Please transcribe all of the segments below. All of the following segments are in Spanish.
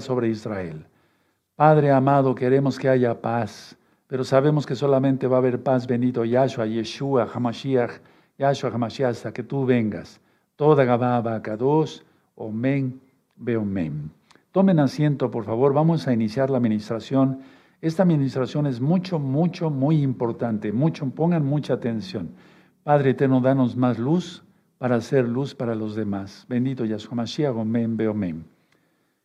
sobre Israel. Padre amado, queremos que haya paz, pero sabemos que solamente va a haber paz, bendito Yahshua, Yeshua, Hamashiach, Yahshua, Hamashiach, hasta que tú vengas. Toda Gababa, Kadosh, Omen, Beomen. Tomen asiento, por favor, vamos a iniciar la administración. Esta administración es mucho, mucho, muy importante. Mucho, pongan mucha atención. Padre eterno, danos más luz para hacer luz para los demás. Bendito Yahshua Mashiach, Omen, Beomen.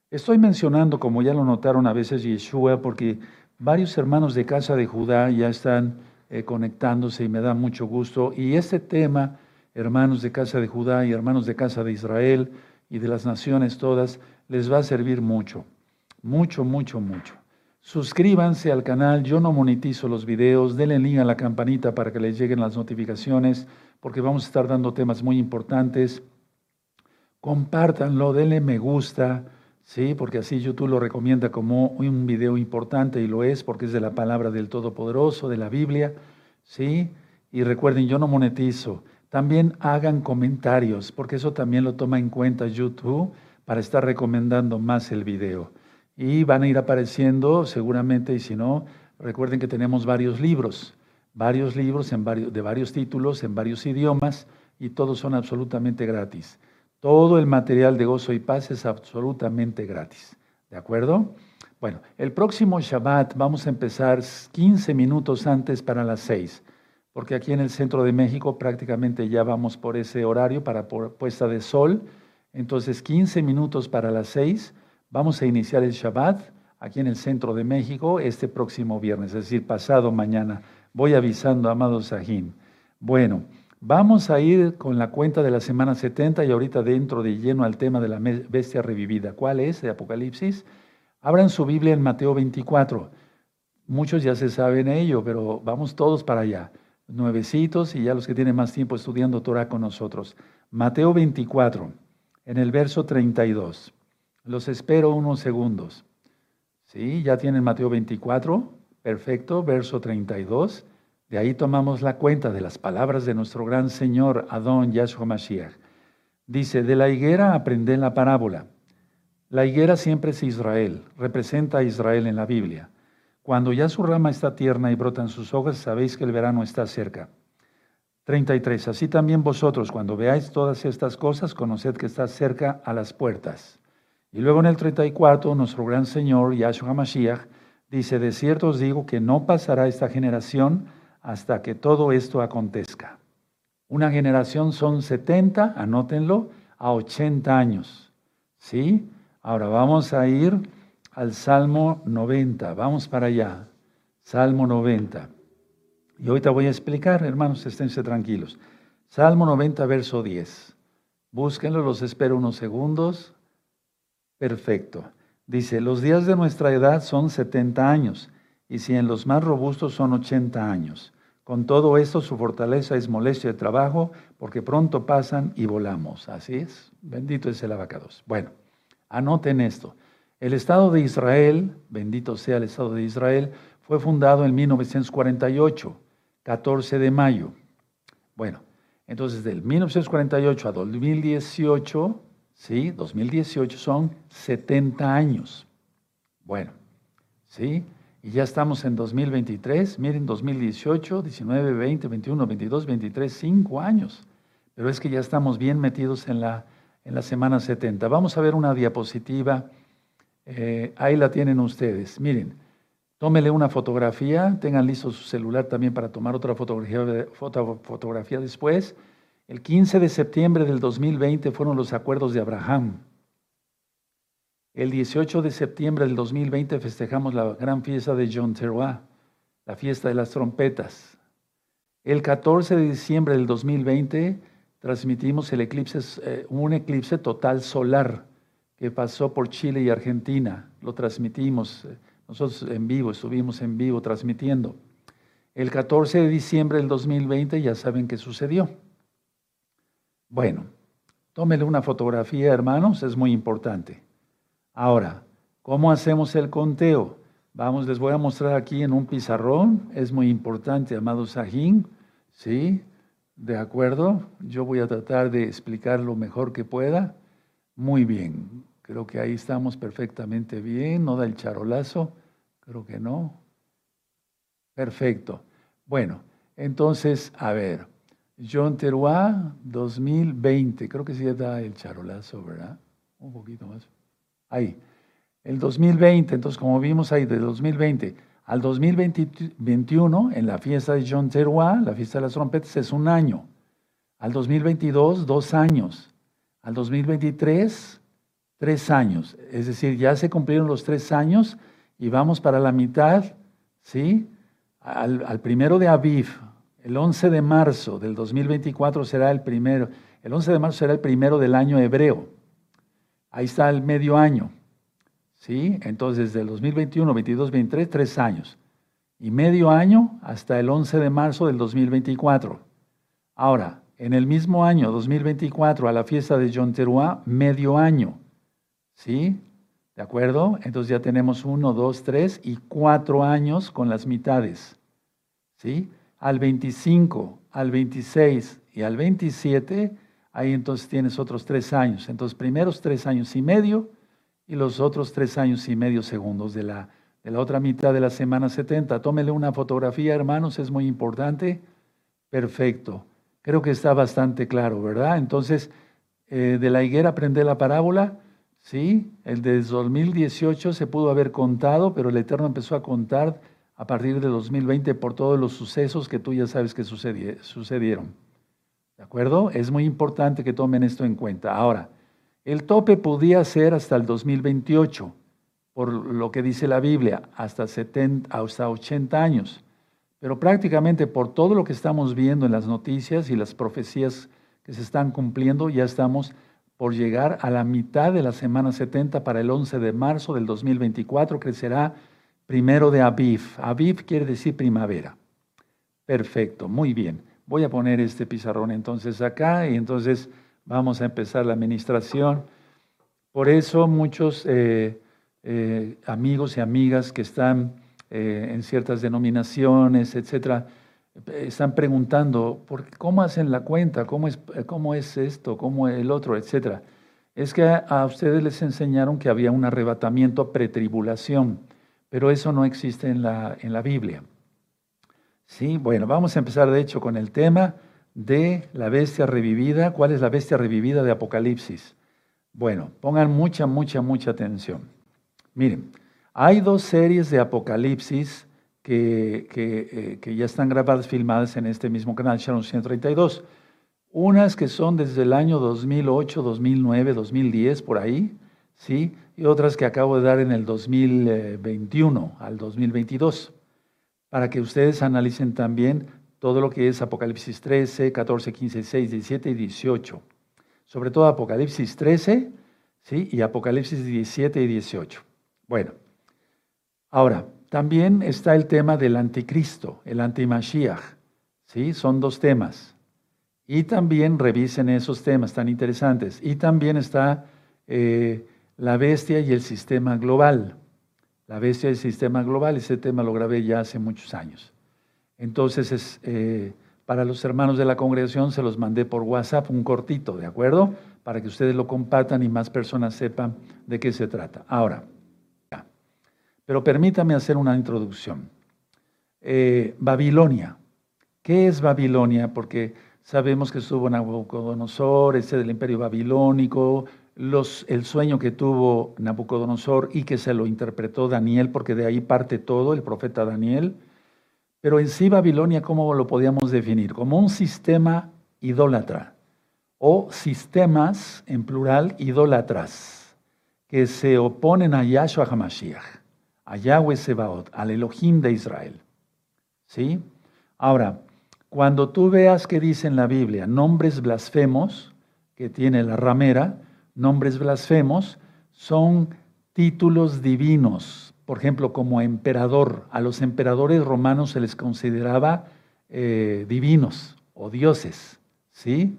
Estoy mencionando, como ya lo notaron a veces, Yeshua, porque varios hermanos de casa de Judá ya están eh, conectándose y me da mucho gusto. Y este tema, hermanos de casa de Judá y hermanos de casa de Israel y de las naciones todas, les va a servir mucho, mucho, mucho, mucho. Suscríbanse al canal, yo no monetizo los videos, denle link a la campanita para que les lleguen las notificaciones, porque vamos a estar dando temas muy importantes. Compártanlo, denle me gusta Sí, porque así YouTube lo recomienda como un video importante y lo es porque es de la palabra del Todopoderoso, de la Biblia. Sí, y recuerden, yo no monetizo. También hagan comentarios porque eso también lo toma en cuenta YouTube para estar recomendando más el video. Y van a ir apareciendo seguramente, y si no, recuerden que tenemos varios libros, varios libros en varios, de varios títulos, en varios idiomas, y todos son absolutamente gratis. Todo el material de gozo y paz es absolutamente gratis. ¿De acuerdo? Bueno, el próximo Shabbat vamos a empezar 15 minutos antes para las 6, porque aquí en el centro de México prácticamente ya vamos por ese horario para puesta de sol. Entonces, 15 minutos para las 6, vamos a iniciar el Shabbat aquí en el centro de México este próximo viernes, es decir, pasado mañana. Voy avisando, amado Sajín. Bueno. Vamos a ir con la cuenta de la semana 70 y ahorita dentro de lleno al tema de la bestia revivida. ¿Cuál es? De Apocalipsis. Abran su Biblia en Mateo 24. Muchos ya se saben ello, pero vamos todos para allá. Nuevecitos y ya los que tienen más tiempo estudiando Torah con nosotros. Mateo 24, en el verso 32. Los espero unos segundos. ¿Sí? ¿Ya tienen Mateo 24? Perfecto, verso 32. De ahí tomamos la cuenta de las palabras de nuestro gran Señor Adón Yahshua Mashiach. Dice, de la higuera aprendé la parábola. La higuera siempre es Israel, representa a Israel en la Biblia. Cuando ya su rama está tierna y brotan sus hojas, sabéis que el verano está cerca. 33. Así también vosotros, cuando veáis todas estas cosas, conoced que está cerca a las puertas. Y luego en el 34, nuestro gran Señor, Yahshua Mashiach, dice, de cierto os digo que no pasará esta generación hasta que todo esto acontezca. Una generación son 70, anótenlo, a 80 años. ¿Sí? Ahora vamos a ir al Salmo 90. Vamos para allá. Salmo 90. Y ahorita voy a explicar, hermanos, esténse tranquilos. Salmo 90, verso 10. Búsquenlo, los espero unos segundos. Perfecto. Dice, los días de nuestra edad son 70 años, y si en los más robustos son 80 años. Con todo esto, su fortaleza es molestia de trabajo, porque pronto pasan y volamos. Así es. Bendito es el abacados. Bueno, anoten esto. El Estado de Israel, bendito sea el Estado de Israel, fue fundado en 1948, 14 de mayo. Bueno, entonces del 1948 a 2018, sí, 2018 son 70 años. Bueno, sí, y ya estamos en 2023, miren, 2018, 19, 20, 21, 22, 23, 5 años. Pero es que ya estamos bien metidos en la, en la semana 70. Vamos a ver una diapositiva. Eh, ahí la tienen ustedes. Miren, tómele una fotografía, tengan listo su celular también para tomar otra fotografía, foto, fotografía después. El 15 de septiembre del 2020 fueron los acuerdos de Abraham. El 18 de septiembre del 2020 festejamos la gran fiesta de John Teruah, la fiesta de las trompetas. El 14 de diciembre del 2020 transmitimos el eclipse, eh, un eclipse total solar que pasó por Chile y Argentina. Lo transmitimos, eh, nosotros en vivo, estuvimos en vivo transmitiendo. El 14 de diciembre del 2020 ya saben qué sucedió. Bueno, tómele una fotografía, hermanos, es muy importante. Ahora, ¿cómo hacemos el conteo? Vamos, les voy a mostrar aquí en un pizarrón. Es muy importante, amado Sajín. ¿Sí? ¿De acuerdo? Yo voy a tratar de explicar lo mejor que pueda. Muy bien. Creo que ahí estamos perfectamente bien. ¿No da el charolazo? Creo que no. Perfecto. Bueno, entonces, a ver. John Teruá, 2020. Creo que sí da el charolazo, ¿verdad? Un poquito más. Ahí. El 2020, entonces como vimos ahí, de 2020 al 2021, en la fiesta de John Teruá, la fiesta de las trompetas, es un año. Al 2022, dos años. Al 2023, tres años. Es decir, ya se cumplieron los tres años y vamos para la mitad, ¿sí? Al, primero de Aviv, el 11 de marzo del 2024 será el primero, el 11 de marzo será el primero del año hebreo. Ahí está el medio año, ¿sí? Entonces, desde el 2021, 22, 23, tres años. Y medio año hasta el 11 de marzo del 2024. Ahora, en el mismo año, 2024, a la fiesta de John Teruá, medio año. ¿Sí? ¿De acuerdo? Entonces ya tenemos uno, dos, tres y cuatro años con las mitades. ¿Sí? Al 25, al 26 y al 27, ahí entonces tienes otros tres años. Entonces, primeros tres años y medio y los otros tres años y medio segundos de la, de la otra mitad de la semana 70. Tómele una fotografía, hermanos, es muy importante. Perfecto. Creo que está bastante claro, ¿verdad? Entonces, eh, de la higuera aprende la parábola ¿sí? El de 2018 se pudo haber contado, pero el Eterno empezó a contar a partir de 2020 por todos los sucesos que tú ya sabes que sucedieron. ¿De acuerdo? Es muy importante que tomen esto en cuenta. Ahora, el tope podía ser hasta el 2028, por lo que dice la Biblia, hasta, 70, hasta 80 años. Pero prácticamente por todo lo que estamos viendo en las noticias y las profecías que se están cumpliendo, ya estamos por llegar a la mitad de la semana 70 para el 11 de marzo del 2024, que será primero de Aviv. Aviv quiere decir primavera. Perfecto, muy bien. Voy a poner este pizarrón entonces acá y entonces vamos a empezar la administración. Por eso muchos eh, eh, amigos y amigas que están eh, en ciertas denominaciones, etcétera, están preguntando, ¿por ¿cómo hacen la cuenta? ¿Cómo es, ¿Cómo es esto? ¿Cómo el otro? Etcétera. Es que a ustedes les enseñaron que había un arrebatamiento pretribulación, pero eso no existe en la, en la Biblia. Sí, bueno, vamos a empezar de hecho con el tema de la bestia revivida. ¿Cuál es la bestia revivida de Apocalipsis? Bueno, pongan mucha, mucha, mucha atención. Miren, hay dos series de Apocalipsis que, eh, que, ya están grabadas, filmadas en este mismo canal, Sharon 132. Unas que son desde el año 2008, 2009, 2010, por ahí, ¿sí? Y otras que acabo de dar en el 2021 al 2022, para que ustedes analicen también todo lo que es Apocalipsis 13, 14, 15, 16, 17 y 18. Sobre todo Apocalipsis 13, ¿sí? Y Apocalipsis 17 y 18. Bueno, ahora, también está el tema del anticristo, el antimashiach. ¿sí? Son dos temas. Y también revisen esos temas tan interesantes. Y también está eh, la bestia y el sistema global. La bestia y el sistema global, ese tema lo grabé ya hace muchos años. Entonces, es, eh, para los hermanos de la congregación se los mandé por WhatsApp un cortito, ¿de acuerdo? Para que ustedes lo compartan y más personas sepan de qué se trata. Ahora, pero permítame hacer una introducción. Eh, Babilonia. ¿Qué es Babilonia? Porque sabemos que estuvo Nabucodonosor, ese del imperio babilónico, los, el sueño que tuvo Nabucodonosor y que se lo interpretó Daniel, porque de ahí parte todo, el profeta Daniel. Pero en sí Babilonia, ¿cómo lo podíamos definir? Como un sistema idólatra o sistemas, en plural, idólatras, que se oponen a Yahshua HaMashiach a Yahweh Sebaot, al Elohim de Israel. ¿Sí? Ahora, cuando tú veas que dice en la Biblia nombres blasfemos, que tiene la ramera, nombres blasfemos, son títulos divinos. Por ejemplo, como emperador, a los emperadores romanos se les consideraba eh, divinos o dioses, ¿sí?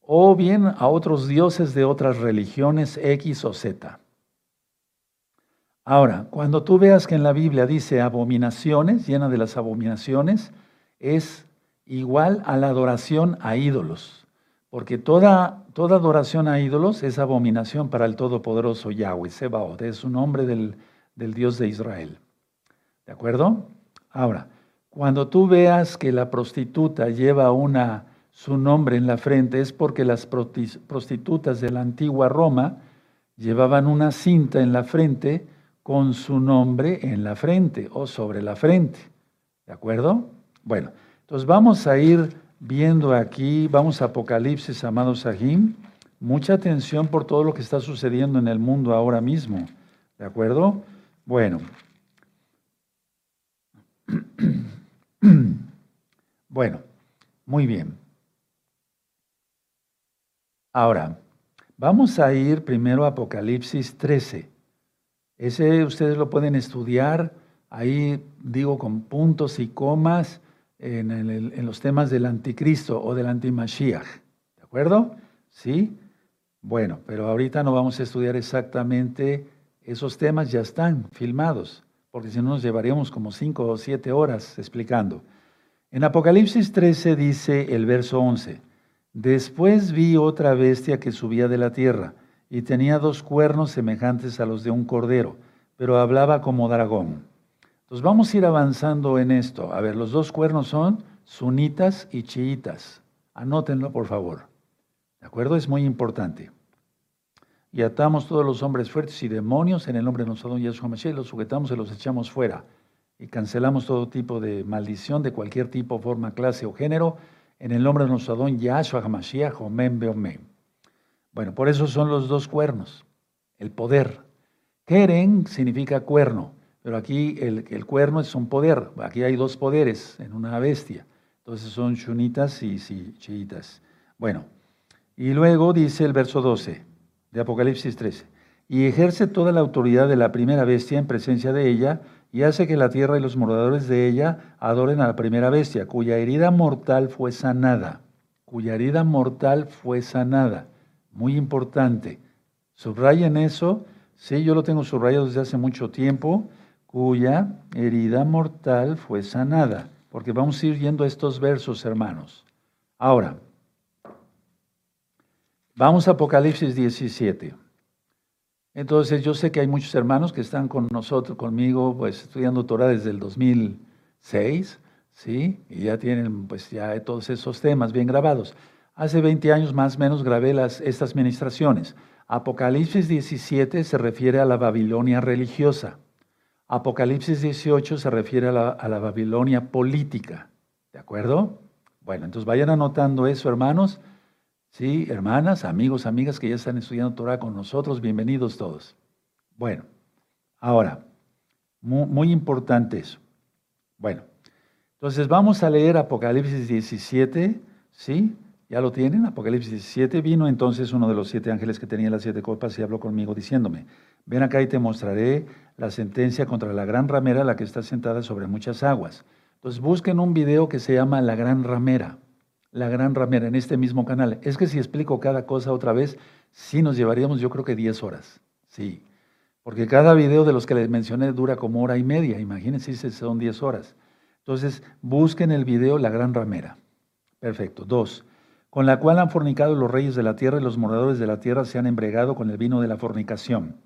O bien a otros dioses de otras religiones X o Z. Ahora, cuando tú veas que en la Biblia dice abominaciones, llena de las abominaciones, es igual a la adoración a ídolos. Porque toda, toda adoración a ídolos es abominación para el Todopoderoso Yahweh, Sebaot, es un nombre del, del Dios de Israel. ¿De acuerdo? Ahora, cuando tú veas que la prostituta lleva una, su nombre en la frente, es porque las prostitutas de la antigua Roma llevaban una cinta en la frente con su nombre en la frente o sobre la frente. ¿De acuerdo? Bueno, entonces vamos a ir viendo aquí, vamos a Apocalipsis, amados Sahim. Mucha atención por todo lo que está sucediendo en el mundo ahora mismo. ¿De acuerdo? Bueno. Bueno, muy bien. Ahora, vamos a ir primero a Apocalipsis 13. Ese ustedes lo pueden estudiar, ahí digo con puntos y comas en, los temas del anticristo o del antimashiach. ¿De acuerdo? ¿Sí? Bueno, pero ahorita no vamos a estudiar exactamente esos temas, ya están filmados, porque si no nos llevaríamos como cinco o siete horas explicando. En Apocalipsis 13 dice el verso 11, después vi otra bestia que subía de la tierra y tenía dos cuernos semejantes a los de un cordero, pero hablaba como dragón. Entonces vamos a ir avanzando en esto. A ver, los dos cuernos son sunitas y chiitas. Anótenlo, por favor. ¿De acuerdo? Es muy importante. Y atamos todos los hombres fuertes y demonios en el nombre de nuestro don Yeshua Mashiach, los sujetamos y los echamos fuera. Y cancelamos todo tipo de maldición de cualquier tipo, forma, clase o género en el nombre de nuestro don Yahshua HaMashiach, Omen Beomen. Bueno, por eso son los dos cuernos, el poder. Keren significa cuerno, pero aquí el, cuerno es un poder. Aquí hay dos poderes en una bestia. Entonces son shunitas y, chiitas. Bueno, y luego dice el verso 12 de Apocalipsis 13. Y ejerce toda la autoridad de la primera bestia en presencia de ella, y hace que la tierra y los moradores de ella adoren a la primera bestia, cuya herida mortal fue sanada. Cuya herida mortal fue sanada. Muy importante. Subrayen eso. Sí, yo lo tengo subrayado desde hace mucho tiempo, cuya herida mortal fue sanada. Porque vamos a ir viendo estos versos, hermanos. Ahora, vamos a Apocalipsis 17. Entonces, yo sé que hay muchos hermanos que están con nosotros, conmigo, pues estudiando Torah desde el 2006, ¿sí? Y ya tienen, pues ya todos esos temas bien grabados. Hace 20 años más o menos grabé las, estas ministraciones. Apocalipsis 17 se refiere a la Babilonia religiosa. Apocalipsis 18 se refiere a la, Babilonia política. ¿De acuerdo? Bueno, entonces vayan anotando eso, hermanos. Sí, hermanas, amigos, amigas que ya están estudiando Torah con nosotros, bienvenidos todos. Bueno, ahora, muy, muy importante eso. Bueno, entonces vamos a leer Apocalipsis 17, ¿sí? ¿Ya lo tienen? Apocalipsis 17. Vino entonces uno de los siete ángeles que tenía las siete copas y habló conmigo diciéndome, ven acá y te mostraré la sentencia contra la gran ramera, la que está sentada sobre muchas aguas. Entonces busquen un video que se llama La Gran Ramera, La Gran Ramera, en este mismo canal. Es que si explico cada cosa otra vez, sí nos llevaríamos yo creo que 10 horas. Sí, porque cada video de los que les mencioné dura como hora y media, imagínense si son 10 horas. Entonces busquen el video La Gran Ramera. Perfecto. Dos con la cual han fornicado los reyes de la tierra y los moradores de la tierra se han embregado con el vino de la fornicación.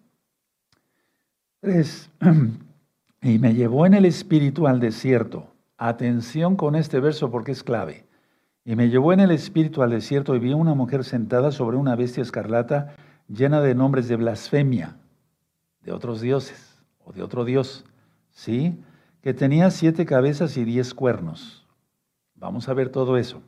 Tres, y me llevó en el espíritu al desierto. Atención con este verso porque es clave. Y me llevó en el espíritu al desierto y vi una mujer sentada sobre una bestia escarlata llena de nombres de blasfemia, de otros dioses o de otro dios, ¿sí? Que tenía siete cabezas y diez cuernos. Vamos a ver todo eso.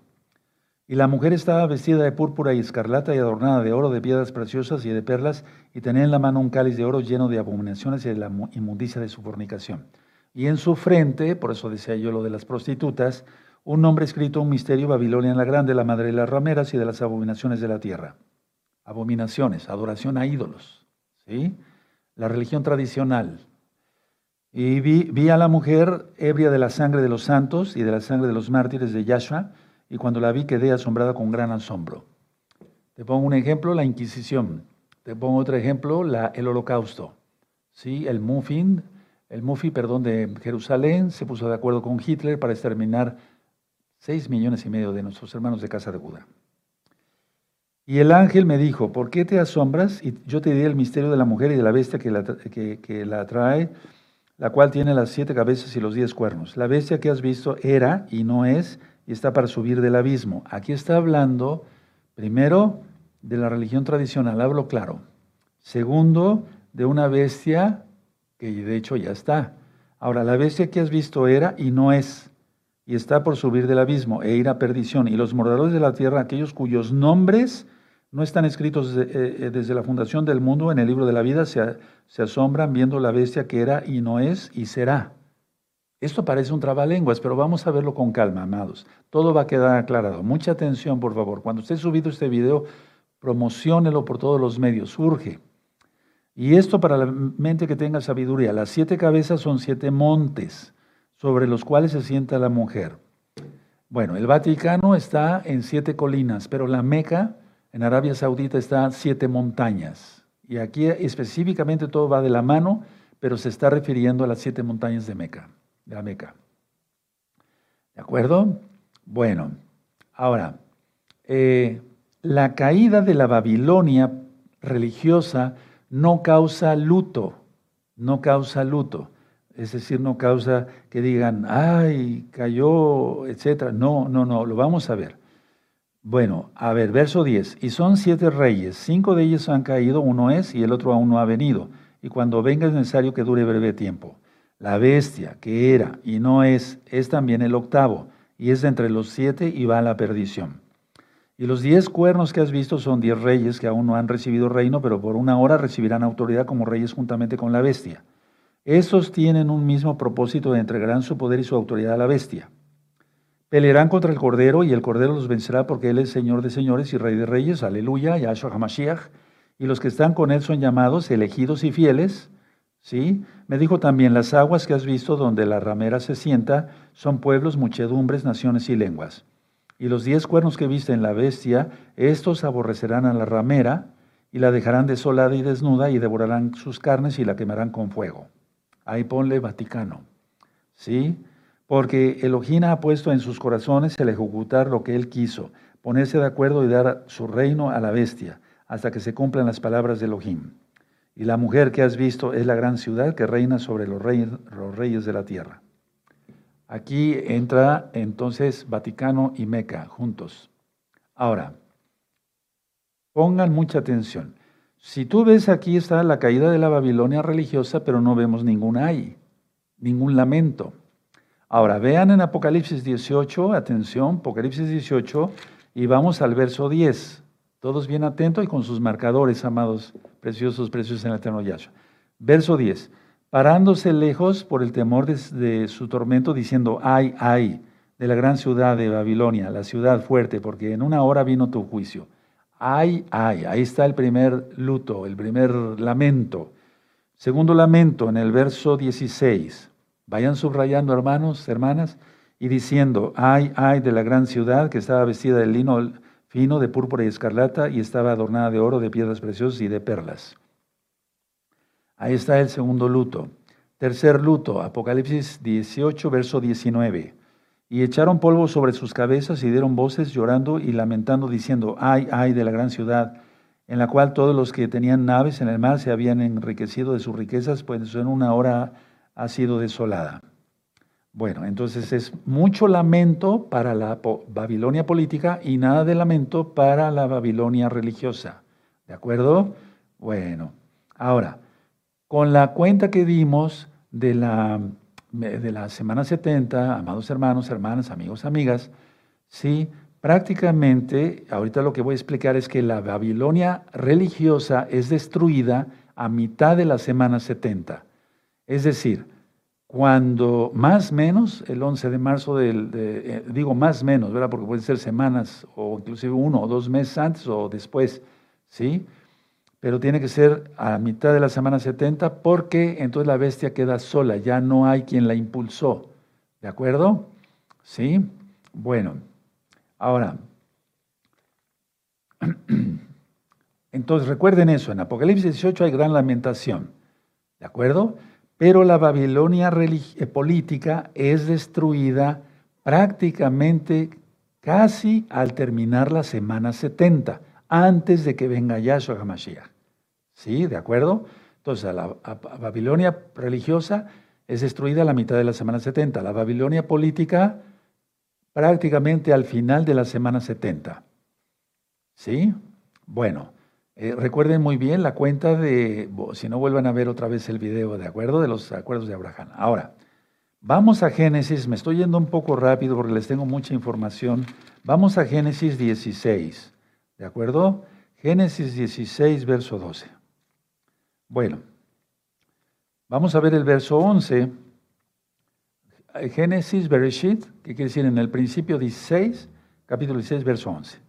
Y la mujer estaba vestida de púrpura y escarlata y adornada de oro, de piedras preciosas y de perlas, y tenía en la mano un cáliz de oro lleno de abominaciones y de la inmundicia de su fornicación. Y en su frente, por eso decía yo lo de las prostitutas, un nombre escrito, un misterio, Babilonia la Grande, la madre de las rameras y de las abominaciones de la tierra. Abominaciones, adoración a ídolos, ¿sí? La religión tradicional. Y vi, vi a la mujer ebria de la sangre de los santos y de la sangre de los mártires de Yahshua, y cuando la vi quedé asombrada con gran asombro. Te pongo un ejemplo, la Inquisición. Te pongo otro ejemplo, el Holocausto. ¿Sí? El Muffin, el Mufi, perdón, de Jerusalén se puso de acuerdo con Hitler para exterminar seis millones y medio de nuestros hermanos de casa de Judá. Y el ángel me dijo, ¿por qué te asombras? Y yo te diré el misterio de la mujer y de la bestia que la, que, la trae, la cual tiene las siete cabezas y los diez cuernos. La bestia que has visto era y no es, y está para subir del abismo. Aquí está hablando, primero, de la religión tradicional, hablo claro. Segundo, de una bestia que de hecho ya está. Ahora, la bestia que has visto era y no es y está por subir del abismo e ir a perdición. Y los moradores de la tierra, aquellos cuyos nombres no están escritos eh, eh, desde la fundación del mundo en el libro de la vida, se, se, asombran viendo la bestia que era y no es y será. Esto parece un trabalenguas, pero vamos a verlo con calma, amados. Todo va a quedar aclarado. Mucha atención, por favor. Cuando usted ha subido este video, promocionelo por todos los medios. Surge. Y esto para la mente que tenga sabiduría. Las siete cabezas son siete montes sobre los cuales se sienta la mujer. Bueno, el Vaticano está en siete colinas, pero la Meca en Arabia Saudita está siete montañas. Y aquí específicamente todo va de la mano, pero se está refiriendo a las siete montañas de Meca, de la Meca. ¿De acuerdo? Bueno, ahora, eh, la caída de la Babilonia religiosa no causa luto, no causa luto es decir, no causa que digan, ay, cayó, etcétera. No, no, no, lo vamos a ver. Bueno, a ver, verso 10. Y son siete reyes, cinco de ellos han caído, uno es y el otro aún no ha venido. Y cuando venga es necesario que dure breve tiempo. La bestia que era y no es, es también el octavo, y es entre los siete y va a la perdición. Y los diez cuernos que has visto son diez reyes que aún no han recibido reino, pero por una hora recibirán autoridad como reyes juntamente con la bestia. Estos tienen un mismo propósito de entregarán su poder y su autoridad a la bestia. Pelearán contra el Cordero y el Cordero los vencerá porque Él es Señor de señores y Rey de reyes. Aleluya, Yahshua HaMashiach. Y los que están con Él son llamados elegidos y fieles. ¿Sí? Me dijo también, las aguas que has visto donde la ramera se sienta son pueblos, muchedumbres, naciones y lenguas. Y los diez cuernos que viste en la bestia, estos aborrecerán a la ramera y la dejarán desolada y desnuda y devorarán sus carnes y la quemarán con fuego. Ahí ponle Vaticano. ¿Sí? Porque Elohim ha puesto en sus corazones el ejecutar lo que él quiso, ponerse de acuerdo y dar su reino a la bestia, hasta que se cumplan las palabras de Elohim. Y la mujer que has visto es la gran ciudad que reina sobre los reyes, los reyes de la tierra. Aquí entra entonces Vaticano y Meca juntos. Ahora, pongan mucha atención. Si tú ves aquí está la caída de la Babilonia religiosa, pero no vemos ningún ay, ningún lamento. Ahora, vean en Apocalipsis 18, atención, Apocalipsis 18, y vamos al verso 10. Todos bien atentos y con sus marcadores, amados, preciosos, preciosos en el eterno Yahshua. Verso 10. Parándose lejos por el temor de, su tormento, diciendo, ay, ay, de la gran ciudad de Babilonia, la ciudad fuerte, porque en una hora vino tu juicio. Ay, ay, ahí está el primer luto, el primer lamento. Segundo lamento en el verso 16. Vayan subrayando, hermanos, hermanas, y diciendo, ay, ay de la gran ciudad que estaba vestida de lino fino, de púrpura y escarlata, y estaba adornada de oro, de piedras preciosas y de perlas. Ahí está el segundo luto. Tercer luto, Apocalipsis 18, verso 19. Y echaron polvo sobre sus cabezas y dieron voces llorando y lamentando, diciendo, ay, ay de la gran ciudad, en la cual todos los que tenían naves en el mar se habían enriquecido de sus riquezas, pues en una hora ha sido desolada. Bueno, entonces es mucho lamento para la Babilonia política y nada de lamento para la Babilonia religiosa. ¿De acuerdo? Bueno, ahora, con la cuenta que dimos de la de la semana 70, amados hermanos, hermanas, amigos, amigas, sí, prácticamente, ahorita lo que voy a explicar es que la Babilonia religiosa es destruida a mitad de la semana 70. Es decir, cuando más menos, el 11 de marzo del, eh, digo más menos, ¿verdad? Porque pueden ser semanas o inclusive uno o dos meses antes o después, ¿sí? pero tiene que ser a mitad de la semana 70 porque entonces la bestia queda sola, ya no hay quien la impulsó. ¿De acuerdo? ¿Sí? Bueno, ahora, entonces recuerden eso, en Apocalipsis 18 hay gran lamentación, ¿de acuerdo? Pero la Babilonia eh, política es destruida prácticamente casi al terminar la semana 70 antes de que venga Yahshua HaMashiach. ¿Sí? ¿De acuerdo? Entonces, la Babilonia religiosa es destruida a la mitad de la semana 70. La Babilonia política prácticamente al final de la semana 70. ¿Sí? Bueno, eh, recuerden muy bien la cuenta de, si no vuelvan a ver otra vez el video, ¿de acuerdo? De los acuerdos de Abraham. Ahora, vamos a Génesis, me estoy yendo un poco rápido porque les tengo mucha información. Vamos a Génesis 16, ¿de acuerdo? Génesis 16, verso 12. Bueno, vamos a ver el verso 11. Génesis, Bereshit, que quiere decir en el principio 16, capítulo 16, verso 11.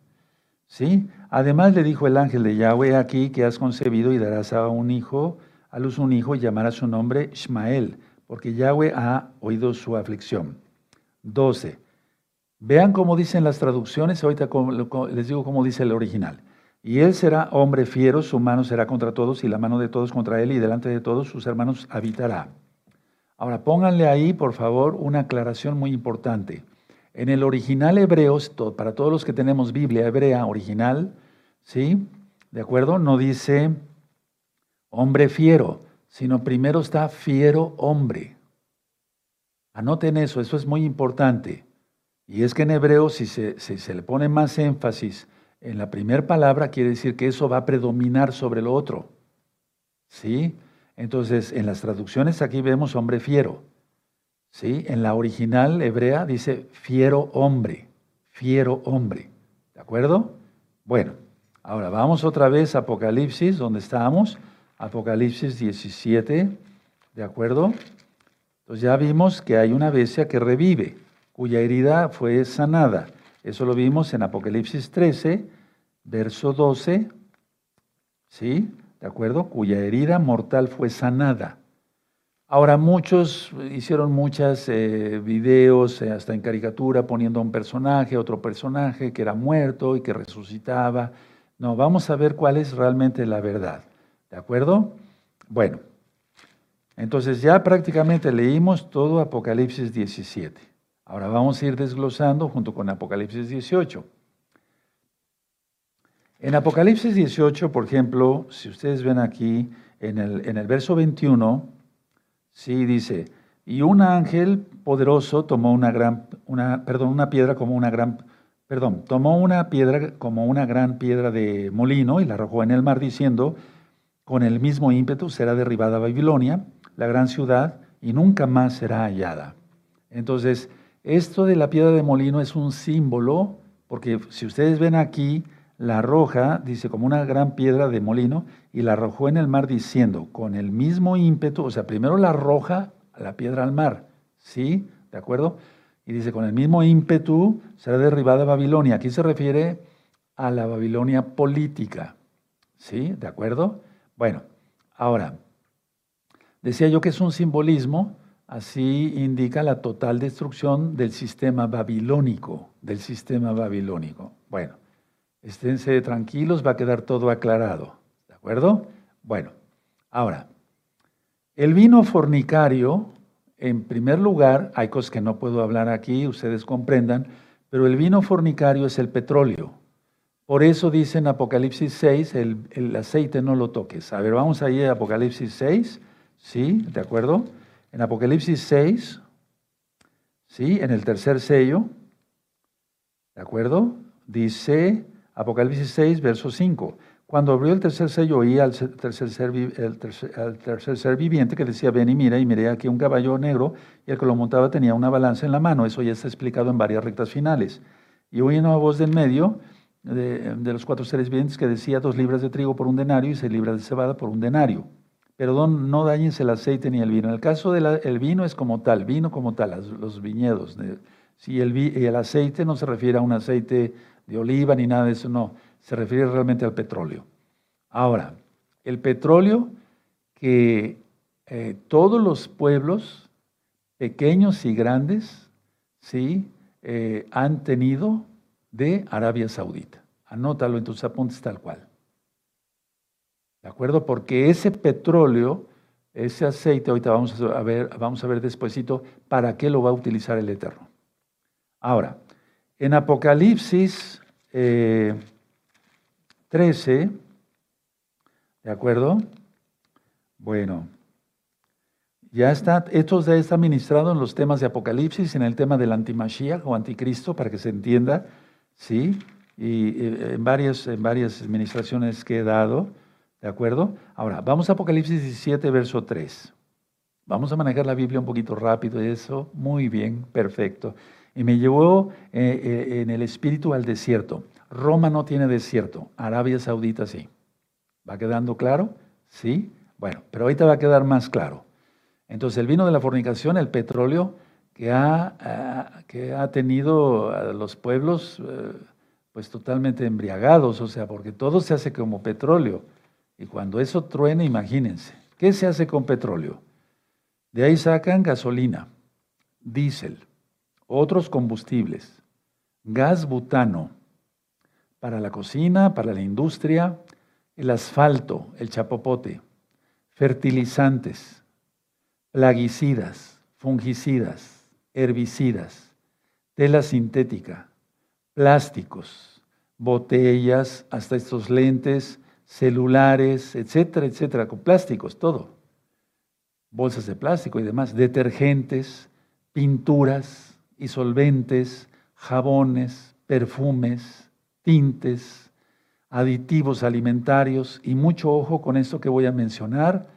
¿Sí? Además le dijo el ángel de Yahweh aquí que has concebido y darás a un hijo, a luz un hijo y llamarás su nombre Ishmael, porque Yahweh ha oído su aflicción. 12. Vean cómo dicen las traducciones, ahorita les digo cómo dice el original. Y él será hombre fiero, su mano será contra todos y la mano de todos contra él y delante de todos sus hermanos habitará. Ahora pónganle ahí, por favor, una aclaración muy importante. En el original hebreo, para todos los que tenemos Biblia hebrea original, ¿sí? ¿De acuerdo? No dice hombre fiero, sino primero está fiero hombre. Anoten eso, eso es muy importante. Y es que en hebreo, si se, se le pone más énfasis en la primera palabra, quiere decir que eso va a predominar sobre lo otro. ¿Sí? Entonces, en las traducciones aquí vemos hombre fiero. ¿Sí? En la original hebrea dice fiero hombre, fiero hombre. ¿De acuerdo? Bueno, ahora vamos otra vez a Apocalipsis, donde estábamos. Apocalipsis 17, ¿de acuerdo? Entonces ya vimos que hay una bestia que revive, cuya herida fue sanada. Eso lo vimos en Apocalipsis 13, verso 12, ¿sí? ¿De acuerdo? Cuya herida mortal fue sanada. Ahora muchos hicieron muchos eh, videos, eh, hasta en caricatura, poniendo a un personaje, otro personaje que era muerto y que resucitaba. No, vamos a ver cuál es realmente la verdad. ¿De acuerdo? Bueno, entonces ya prácticamente leímos todo Apocalipsis 17. Ahora vamos a ir desglosando junto con Apocalipsis 18. En Apocalipsis 18, por ejemplo, si ustedes ven aquí, en el, en el verso 21, Sí, dice, y un ángel poderoso tomó una gran, una, perdón, una piedra como una gran, perdón, tomó una piedra como una gran piedra de molino y la arrojó en el mar diciendo, con el mismo ímpetu será derribada Babilonia, la gran ciudad, y nunca más será hallada. Entonces, esto de la piedra de molino es un símbolo, porque si ustedes ven aquí, la arroja, dice, como una gran piedra de molino, y la arrojó en el mar diciendo, con el mismo ímpetu, o sea, primero la arroja la piedra al mar, ¿sí? ¿De acuerdo? Y dice, con el mismo ímpetu será derribada Babilonia. Aquí se refiere a la Babilonia política, ¿sí? ¿De acuerdo? Bueno, ahora, decía yo que es un simbolismo, así indica la total destrucción del sistema babilónico, del sistema babilónico. Bueno, Esténse tranquilos, va a quedar todo aclarado. ¿De acuerdo? Bueno, ahora, el vino fornicario, en primer lugar, hay cosas que no puedo hablar aquí, ustedes comprendan, pero el vino fornicario es el petróleo. Por eso dice en Apocalipsis 6, el, el aceite no lo toques. A ver, vamos ahí a Apocalipsis 6, ¿sí? ¿De acuerdo? En Apocalipsis 6, ¿sí? En el tercer sello, ¿de acuerdo? Dice, Apocalipsis 6, verso 5. Cuando abrió el tercer sello, oí al tercer, ser, viviente que decía, ven y mira, y miré aquí un caballo negro, y el que lo montaba tenía una balanza en la mano. Eso ya está explicado en varias rectas finales. Y oí una voz de en medio de, los cuatro seres vivientes que decía, dos libras de trigo por un denario y seis libras de cebada por un denario. Pero no dañes el aceite ni el vino. En el caso del vino es como tal, vino como tal, los, viñedos. si el, el aceite no se refiere a un aceite de oliva ni nada de eso, no, se refiere realmente al petróleo. Ahora, el petróleo que eh, todos los pueblos, pequeños y grandes, ¿sí? Eh, han tenido de Arabia Saudita. Anótalo en tus apuntes tal cual. ¿De acuerdo? Porque ese petróleo, ese aceite, ahorita vamos a ver, vamos a ver despuesito, para qué lo va a utilizar el Eterno. Ahora, en Apocalipsis, eh, 13. ¿De acuerdo? Bueno, ya está, esto ya está ministrado en los temas de Apocalipsis, en el tema del antimashiach o anticristo, para que se entienda, ¿sí? Y eh, en varias, en varias administraciones que he dado, ¿de acuerdo? Ahora, vamos a Apocalipsis 17, verso 3. Vamos a manejar la Biblia un poquito rápido, eso, muy bien, perfecto. Y me llevó eh, eh, en el espíritu al desierto. Roma no tiene desierto, Arabia Saudita sí. ¿Va quedando claro? Sí. Bueno, pero ahorita va a quedar más claro. Entonces, el vino de la fornicación, el petróleo que ha, que ha tenido a los pueblos eh, pues totalmente embriagados, o sea, porque todo se hace como petróleo. Y cuando eso truena, imagínense, ¿qué se hace con petróleo? De ahí sacan gasolina, diésel, otros combustibles, gas butano, para la cocina, para la industria, el asfalto, el chapopote, fertilizantes, plaguicidas, fungicidas, herbicidas, tela sintética, plásticos, botellas, hasta estos lentes, celulares, etcétera, etcétera, con plásticos, todo. Bolsas de plástico y demás, detergentes, pinturas y solventes, jabones, perfumes, tintes, aditivos alimentarios y mucho ojo con esto que voy a mencionar,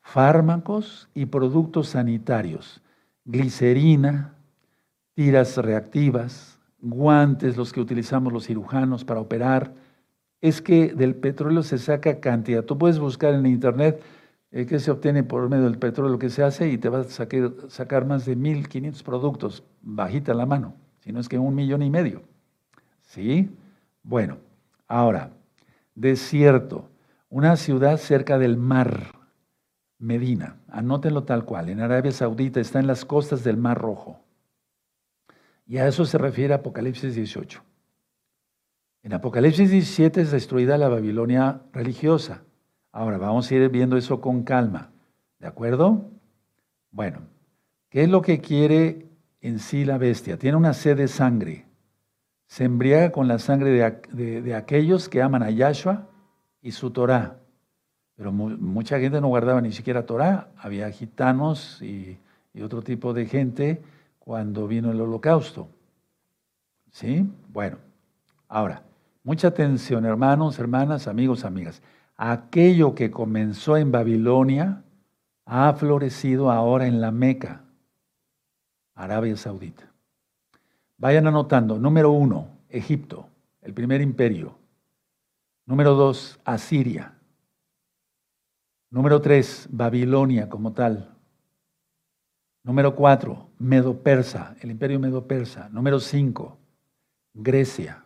fármacos y productos sanitarios, glicerina, tiras reactivas, guantes, los que utilizamos los cirujanos para operar. Es que del petróleo se saca cantidad. Tú puedes buscar en internet eh, qué se obtiene por medio del petróleo, que se hace, y te vas a sacar, más de 1.500 productos, bajita la mano, si no es que un millón y medio. ¿Sí? Bueno, ahora, desierto, una ciudad cerca del mar, Medina, anótenlo tal cual, en Arabia Saudita está en las costas del Mar Rojo. Y a eso se refiere Apocalipsis 18. En Apocalipsis 17 es destruida la Babilonia religiosa. Ahora vamos a ir viendo eso con calma. ¿De acuerdo? Bueno, ¿qué es lo que quiere en sí la bestia? Tiene una sed de sangre se embriaga con la sangre de, aquellos que aman a Yahshua y su Torah. Pero mucha gente no guardaba ni siquiera Torah. Había gitanos y, y otro tipo de gente cuando vino el holocausto. ¿Sí? Bueno, ahora, mucha atención, hermanos, hermanas, amigos, amigas. Aquello que comenzó en Babilonia ha florecido ahora en la Meca, Arabia Saudita. Vayan anotando. Número uno, Egipto, el primer imperio. Número dos, Asiria. Número tres, Babilonia como tal. Número cuatro, Medo-Persa, el imperio Medo-Persa. Número cinco, Grecia.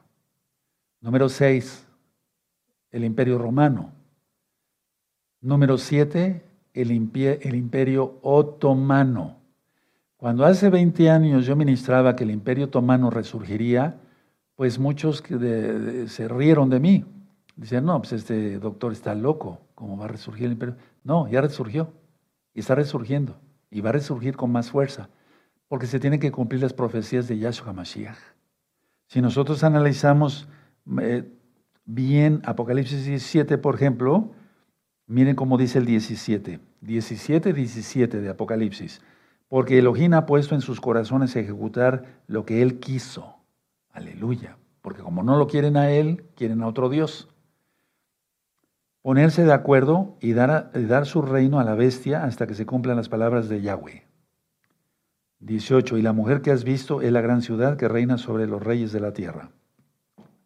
Número seis, el imperio romano. Número siete, el, imperio otomano. Cuando hace 20 años yo ministraba que el imperio otomano resurgiría, pues muchos se rieron de mí. Dicen, no, pues este doctor está loco, ¿cómo va a resurgir el imperio? No, ya resurgió y está resurgiendo y va a resurgir con más fuerza, porque se tienen que cumplir las profecías de Yahshua Mashiach. Si nosotros analizamos eh, bien Apocalipsis 17, por ejemplo, miren cómo dice el 17, 17, 17 de Apocalipsis porque Elohim ha puesto en sus corazones ejecutar lo que Él quiso. Aleluya. Porque como no lo quieren a Él, quieren a otro Dios. Ponerse de acuerdo y dar, dar su reino a la bestia hasta que se cumplan las palabras de Yahweh. 18. Y la mujer que has visto es la gran ciudad que reina sobre los reyes de la tierra.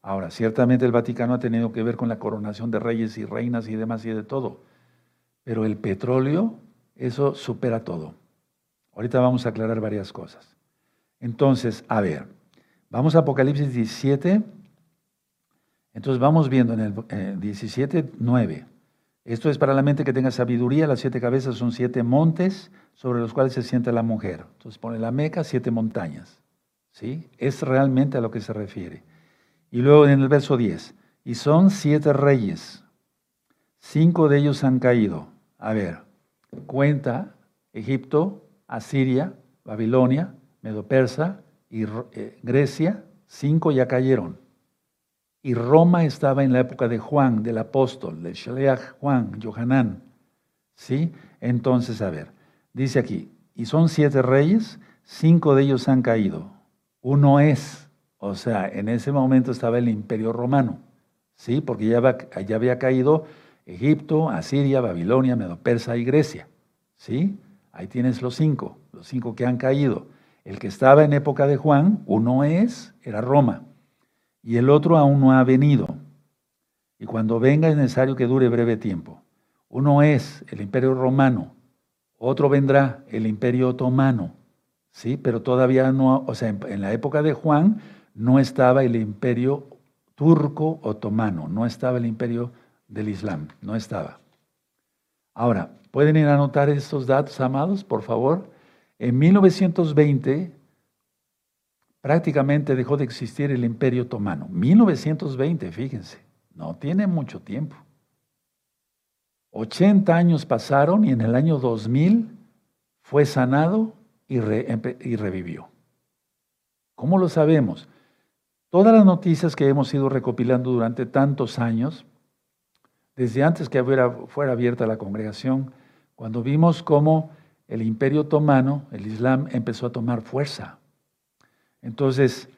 Ahora, ciertamente el Vaticano ha tenido que ver con la coronación de reyes y reinas y demás y de todo. Pero el petróleo, eso supera todo. Ahorita vamos a aclarar varias cosas. Entonces, a ver, vamos a Apocalipsis 17. Entonces vamos viendo en el 17, 9. Esto es para la mente que tenga sabiduría. Las siete cabezas son siete montes sobre los cuales se sienta la mujer. Entonces pone la Meca, siete montañas. ¿Sí? Es realmente a lo que se refiere. Y luego en el verso 10. Y son siete reyes. Cinco de ellos han caído. A ver, cuenta Egipto, Asiria, Babilonia, Medo-Persa y eh, Grecia, cinco ya cayeron. y Roma estaba en la época de Juan, del apóstol, de Shaleach Juan, Johanán. ¿Sí? Entonces, a ver, dice aquí, y son siete reyes, cinco de ellos han caído. Uno es, o sea, en ese momento estaba el imperio romano, ¿sí? Porque ya, ya había caído Egipto, Asiria, Babilonia, Medo-Persa y Grecia, ¿sí? Ahí tienes los cinco, los cinco que han caído. El que estaba en época de Juan, uno es, era Roma, y el otro aún no ha venido. Y cuando venga es necesario que dure breve tiempo. Uno es el imperio romano, otro vendrá el imperio otomano, ¿sí? Pero todavía no, o sea, en la época de Juan no estaba el imperio turco otomano, no estaba el imperio del Islam, no estaba. Ahora, ¿pueden ir a anotar estos datos, amados, por favor? En 1920 prácticamente dejó de existir el imperio otomano. 1920, fíjense, no tiene mucho tiempo. 80 años pasaron y en el año 2000 fue sanado y, revivió. ¿Cómo lo sabemos? Todas las noticias que hemos ido recopilando durante tantos años, desde antes que fuera abierta la congregación, cuando vimos cómo el imperio otomano, el Islam, empezó a tomar fuerza. Entonces,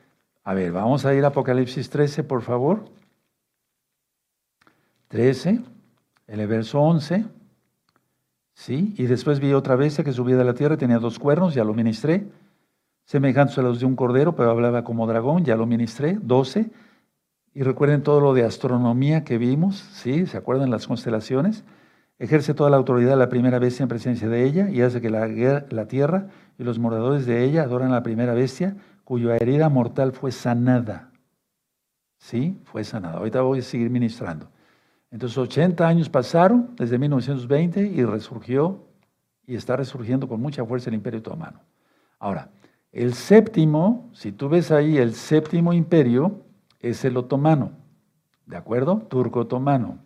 a ver, vamos a ir a Apocalipsis 13, por favor. 13, el verso 11. Sí, y después vi otra vez que subía de la tierra, tenía dos cuernos, ya lo ministré, semejantes a los de un cordero, pero hablaba como dragón, ya lo ministré. 12, y recuerden todo lo de astronomía que vimos, ¿sí? ¿Se acuerdan las constelaciones? Ejerce toda la autoridad la primera bestia en presencia de ella y hace que la, la tierra y los moradores de ella adoran a la primera bestia cuya herida mortal fue sanada. ¿Sí? Fue sanada. Ahorita voy a seguir ministrando. Entonces 80 años pasaron desde 1920 y resurgió y está resurgiendo con mucha fuerza el imperio otomano. Ahora, el séptimo, si tú ves ahí el séptimo imperio, es el otomano. ¿De acuerdo? Turco otomano.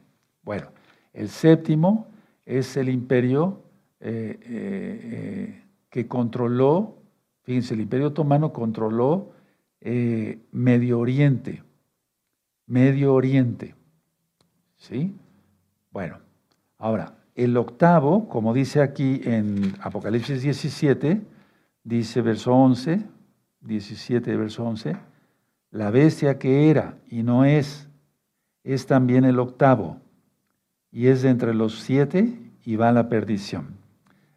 Bueno, el séptimo es el imperio eh, eh, eh, que controló, fíjense, el imperio otomano controló Medio Oriente. Medio Oriente. ¿Sí? Bueno, ahora, el octavo, como dice aquí en Apocalipsis 17, dice verso 11, 17 verso 11, la bestia que era y no es, es también el octavo y es de entre los siete y va a la perdición.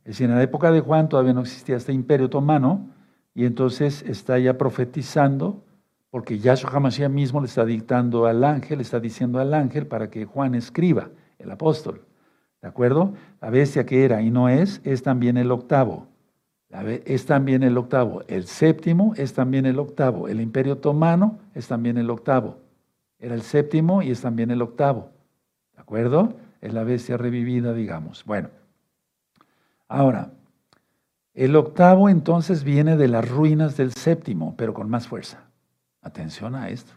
Es decir, en la época de Juan todavía no existía este imperio otomano y entonces está ya profetizando porque Yahshua Hamashiach mismo le está dictando al ángel, le está diciendo al ángel para que Juan escriba, el apóstol. ¿De acuerdo? La bestia que era y no es, es también el octavo. Es también el octavo. El séptimo es también el octavo. El imperio otomano es también el octavo. Era el séptimo y es también el octavo. ¿De acuerdo? Es la bestia revivida, digamos. Bueno, ahora, el octavo entonces viene de las ruinas del séptimo, pero con más fuerza. Atención a esto.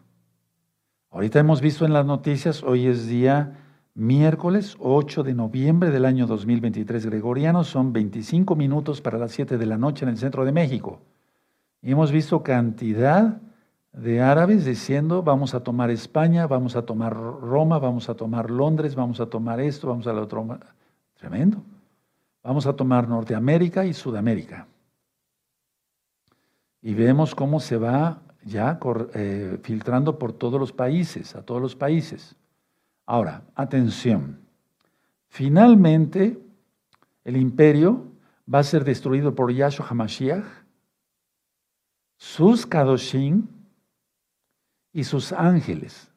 Ahorita hemos visto en las noticias, hoy es día miércoles 8 de noviembre del año 2023 gregoriano, son 25 minutos para las 7 de la noche en el centro de México. Y hemos visto cantidad de árabes diciendo, vamos a tomar España, vamos a tomar Roma, vamos a tomar Londres, vamos a tomar esto, vamos a lo otro. Tremendo. Vamos a tomar Norteamérica y Sudamérica. Y vemos cómo se va ya eh, filtrando por todos los países, a todos los países. Ahora, atención. Finalmente, el imperio va a ser destruido por Yahshua HaMashiach, sus Kadoshim, y sus ángeles.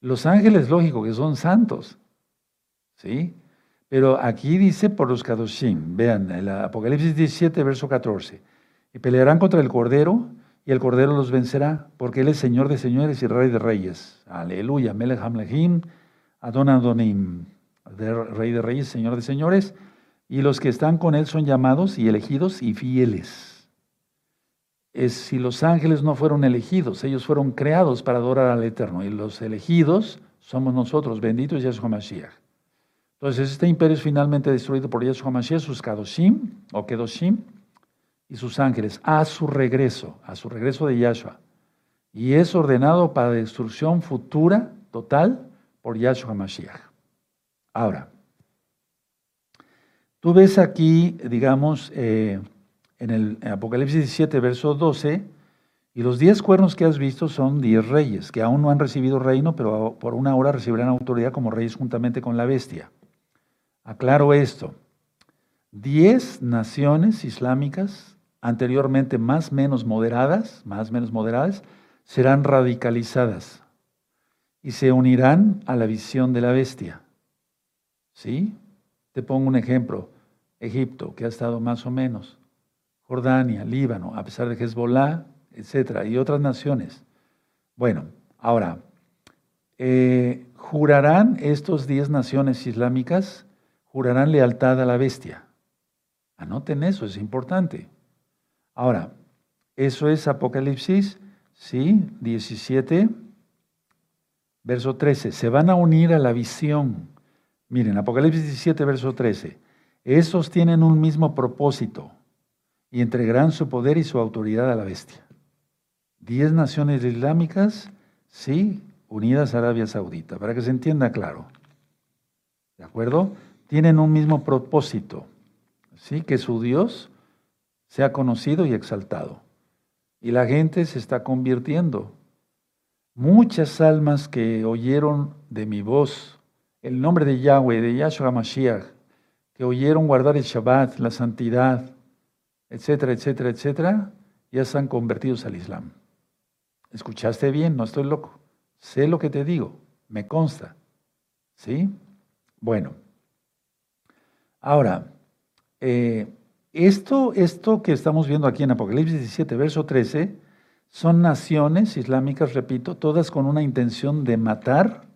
Los ángeles, lógico, que son santos. ¿Sí? Pero aquí dice por los Kadoshim. Vean, el Apocalipsis 17, verso 14. Y pelearán contra el Cordero, y el Cordero los vencerá, porque Él es Señor de señores y Rey de reyes. Aleluya. Melech Hamlehim, Adon Adonim. Rey de reyes, Señor de señores. Y los que están con Él son llamados y elegidos y fieles es si los ángeles no fueron elegidos, ellos fueron creados para adorar al Eterno y los elegidos somos nosotros, benditos Yahshua Mashiach. Entonces este imperio es finalmente destruido por Yahshua Mashiach, sus Kadoshim o Kedoshim y sus ángeles a su regreso, a su regreso de Yahshua. y es ordenado para destrucción futura, total, por Yahshua Mashiach. Ahora, tú ves aquí, digamos, eh, en el Apocalipsis 17, verso 12, y los diez cuernos que has visto son diez reyes, que aún no han recibido reino, pero por una hora recibirán autoridad como reyes juntamente con la bestia. Aclaro esto. Diez naciones islámicas, anteriormente más menos moderadas, más menos moderadas, serán radicalizadas y se unirán a la visión de la bestia. ¿Sí? Te pongo un ejemplo. Egipto, que ha estado más o menos. Jordania, Líbano, a pesar de Hezbollah, etcétera, y otras naciones. Bueno, ahora, eh, jurarán estos diez naciones islámicas, jurarán lealtad a la bestia. Anoten eso, es importante. Ahora, eso es Apocalipsis, sí, 17, verso 13. Se van a unir a la visión. Miren, Apocalipsis 17, verso 13. Esos tienen un mismo propósito y entregarán su poder y su autoridad a la bestia. Diez naciones islámicas, sí, unidas a Arabia Saudita, para que se entienda claro. ¿De acuerdo? Tienen un mismo propósito, sí, que su Dios sea conocido y exaltado. Y la gente se está convirtiendo. Muchas almas que oyeron de mi voz el nombre de Yahweh, de Yahshua Mashiach, que oyeron guardar el Shabbat, la santidad, etcétera, etcétera, etcétera, ya están convertidos al Islam. ¿Escuchaste bien? No estoy loco. Sé lo que te digo, me consta. ¿Sí? Bueno. Ahora, eh, esto, esto que estamos viendo aquí en Apocalipsis 17, verso 13, son naciones islámicas, repito, todas con una intención de matar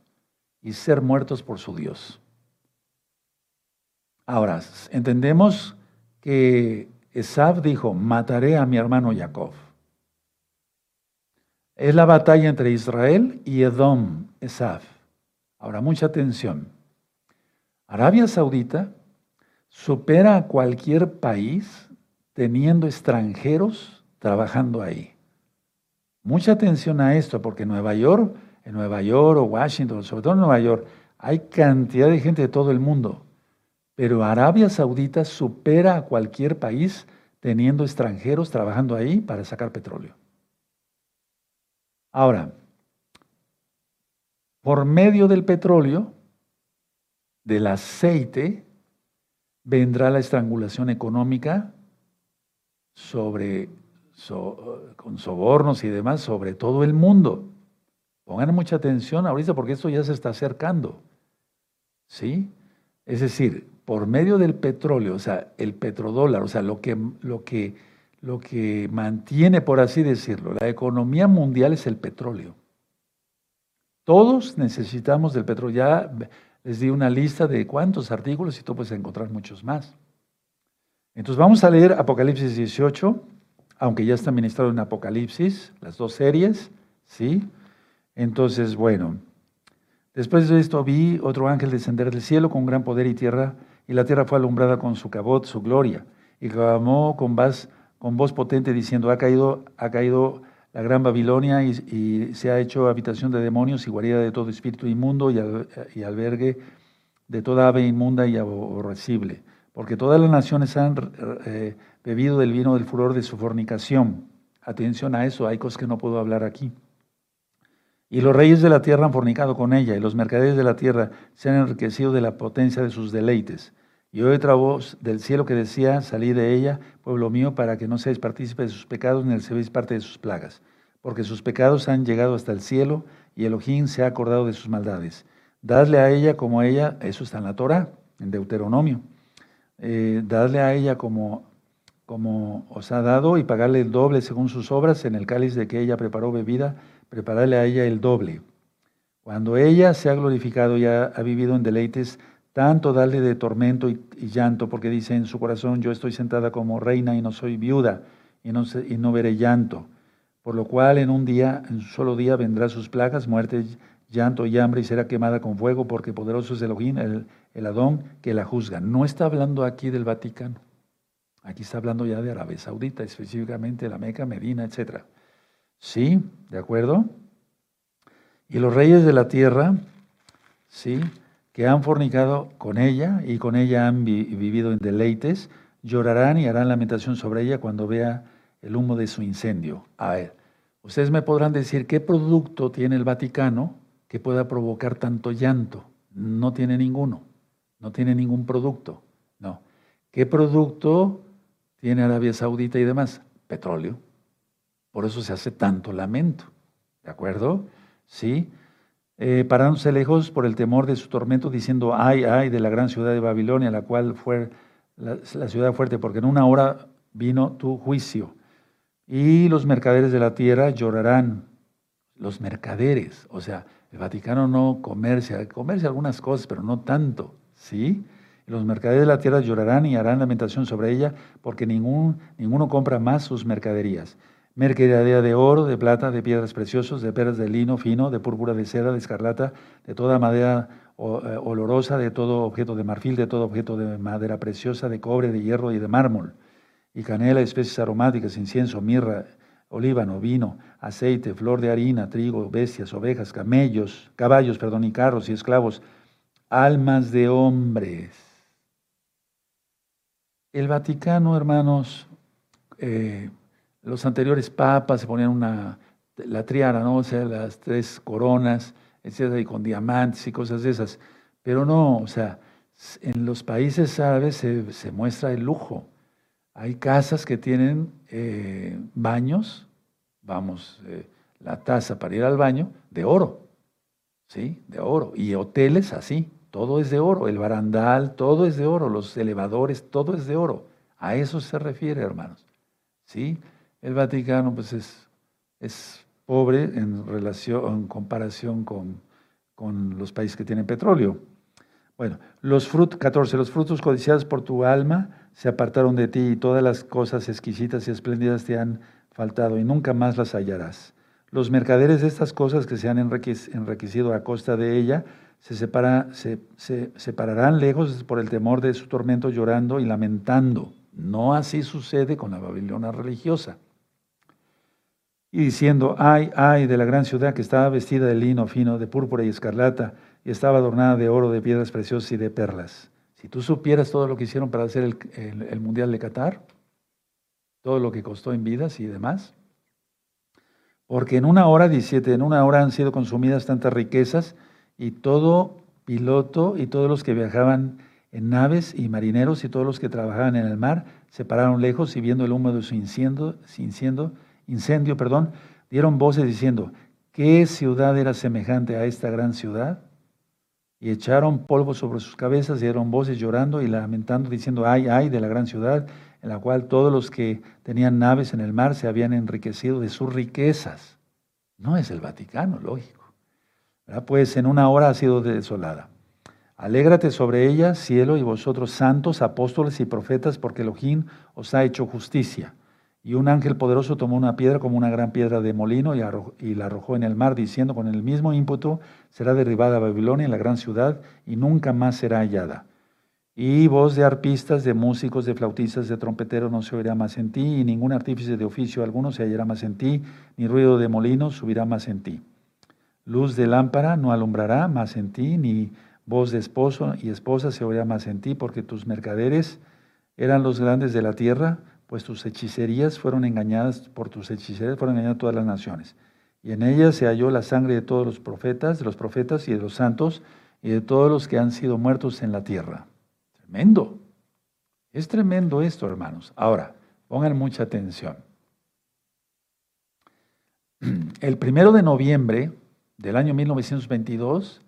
y ser muertos por su Dios. Ahora, entendemos que Esab dijo, mataré a mi hermano Jacob. Es la batalla entre Israel y Edom, Esab. Ahora, mucha atención. Arabia Saudita supera a cualquier país teniendo extranjeros trabajando ahí. Mucha atención a esto, porque Nueva York, en Nueva York o Washington, sobre todo en Nueva York, hay cantidad de gente de todo el mundo. Pero Arabia Saudita supera a cualquier país teniendo extranjeros trabajando ahí para sacar petróleo. Ahora, por medio del petróleo, del aceite, vendrá la estrangulación económica sobre, con sobornos y demás sobre todo el mundo. Pongan mucha atención ahorita porque esto ya se está acercando. ¿Sí? Es decir, por medio del petróleo, o sea, el petrodólar, o sea, lo que, lo que, lo que mantiene, por así decirlo, la economía mundial es el petróleo. Todos necesitamos del petróleo. Ya les di una lista de cuántos artículos y tú puedes encontrar muchos más. Entonces vamos a leer Apocalipsis 18, aunque ya está ministrado en Apocalipsis, las dos series, ¿sí? Entonces, bueno, después de esto vi otro ángel descender del cielo con gran poder y tierra y la tierra fue alumbrada con su cabot, su gloria, y clamó con voz, con voz potente diciendo, ha caído, ha caído la gran Babilonia y, se ha hecho habitación de demonios y guarida de todo espíritu inmundo y, albergue de toda ave inmunda y aborrecible, porque todas las naciones han eh, bebido del vino del furor de su fornicación. Atención a eso, hay cosas que no puedo hablar aquí. Y los reyes de la tierra han fornicado con ella, y los mercaderes de la tierra se han enriquecido de la potencia de sus deleites. Y oí otra voz del cielo que decía, salí de ella, pueblo mío, para que no seáis partícipe de sus pecados, ni seáis parte de sus plagas. Porque sus pecados han llegado hasta el cielo, y Elohim se ha acordado de sus maldades. Dadle a ella como a ella, eso está en la Torah, en Deuteronomio. Eh, dadle a ella como, como os ha dado, y pagarle el doble según sus obras, en el cáliz de que ella preparó bebida prepararle a ella el doble. Cuando ella se ha glorificado y ha, vivido en deleites, tanto darle de tormento y, llanto, porque dice en su corazón, yo estoy sentada como reina y no soy viuda y no, veré llanto. Por lo cual en un día, en un solo día vendrá sus plagas, muerte, llanto y hambre y será quemada con fuego, porque poderoso es Elohim, el, el Adón, que la juzga. No está hablando aquí del Vaticano. Aquí está hablando ya de Arabia Saudita, específicamente la Meca, Medina, etcétera. ¿Sí? ¿De acuerdo? Y los reyes de la tierra, ¿sí? Que han fornicado con ella y con ella han vivido en deleites, llorarán y harán lamentación sobre ella cuando vea el humo de su incendio. A ver, ustedes me podrán decir qué producto tiene el Vaticano que pueda provocar tanto llanto. No tiene ninguno, no tiene ningún producto, no. ¿Qué producto tiene Arabia Saudita y demás? Petróleo. Por eso se hace tanto lamento, ¿de acuerdo? Sí. Eh, parándose lejos por el temor de su tormento, diciendo, ay, ay, de la gran ciudad de Babilonia, la cual fue la, la ciudad fuerte, porque en una hora vino tu juicio. Y los mercaderes de la tierra llorarán. Los mercaderes, o sea, el Vaticano no comercia, comercia algunas cosas, pero no tanto, ¿sí? Los mercaderes de la tierra llorarán y harán lamentación sobre ella, porque ningún, ninguno compra más sus mercaderías. Mercadería de oro, de plata, de piedras preciosas, de perlas de lino fino, de púrpura, de seda, de escarlata, de toda madera eh, olorosa, de todo objeto de marfil, de todo objeto de madera preciosa, de cobre, de hierro y de mármol y canela, especies aromáticas, incienso, mirra, olíbano, vino, aceite, flor de harina, trigo, bestias, ovejas, camellos, caballos, perdón, y carros y esclavos, almas de hombres. El Vaticano, hermanos, eh, los anteriores papas se ponían una, la triara, ¿no? O sea, las tres coronas, etcétera, y con diamantes y cosas de esas. Pero no, o sea, en los países árabes se muestra el lujo. Hay casas que tienen eh, baños, vamos, eh, la taza para ir al baño, de oro, ¿sí? De oro. Y hoteles así, todo es de oro. El barandal, todo es de oro. Los elevadores, todo es de oro. A eso se refiere, hermanos. ¿Sí? El Vaticano, pues es, es pobre en, relación, en comparación con, con los países que tienen petróleo. Bueno, los frutos, 14, los frutos codiciados por tu alma se apartaron de ti y todas las cosas exquisitas y espléndidas te han faltado y nunca más las hallarás. Los mercaderes de estas cosas que se han enriquecido a costa de ella se, separa, se, se separarán lejos por el temor de su tormento llorando y lamentando. No así sucede con la Babilonia religiosa. Y diciendo, ay, ay de la gran ciudad que estaba vestida de lino fino, de púrpura y escarlata, y estaba adornada de oro, de piedras preciosas y de perlas. Si tú supieras todo lo que hicieron para hacer el, Mundial de Qatar, todo lo que costó en vidas y demás, porque en una hora, 17, en una hora han sido consumidas tantas riquezas y todo piloto y todos los que viajaban en naves y marineros y todos los que trabajaban en el mar se pararon lejos y viendo el humo de su incendio, incendio, perdón, dieron voces diciendo, ¿qué ciudad era semejante a esta gran ciudad? y echaron polvo sobre sus cabezas, y dieron voces llorando y lamentando, diciendo, ay, ay, de la gran ciudad, en la cual todos los que tenían naves en el mar se habían enriquecido de sus riquezas. No es el Vaticano, lógico. Pues en una hora ha sido desolada. Alégrate sobre ella, cielo, y vosotros santos, apóstoles y profetas, porque Elohim os ha hecho justicia. Y un ángel poderoso tomó una piedra como una gran piedra de molino y, la arrojó en el mar, diciendo, con el mismo ímpetu será derribada Babilonia, la gran ciudad, y nunca más será hallada. Y voz de arpistas, de músicos, de flautistas, de trompeteros no se oirá más en ti, y ningún artífice de oficio alguno se hallará más en ti, ni ruido de molino subirá más en ti. Luz de lámpara no alumbrará más en ti, ni voz de esposo y esposa se oirá más en ti, porque tus mercaderes eran los grandes de la tierra, pues tus hechicerías fueron engañadas, por tus hechicerías fueron engañadas todas las naciones. Y en ellas se halló la sangre de todos los profetas, de los profetas y de los santos, y de todos los que han sido muertos en la tierra. Tremendo. Es tremendo esto, hermanos. Ahora, pongan mucha atención. El primero de noviembre del año 1922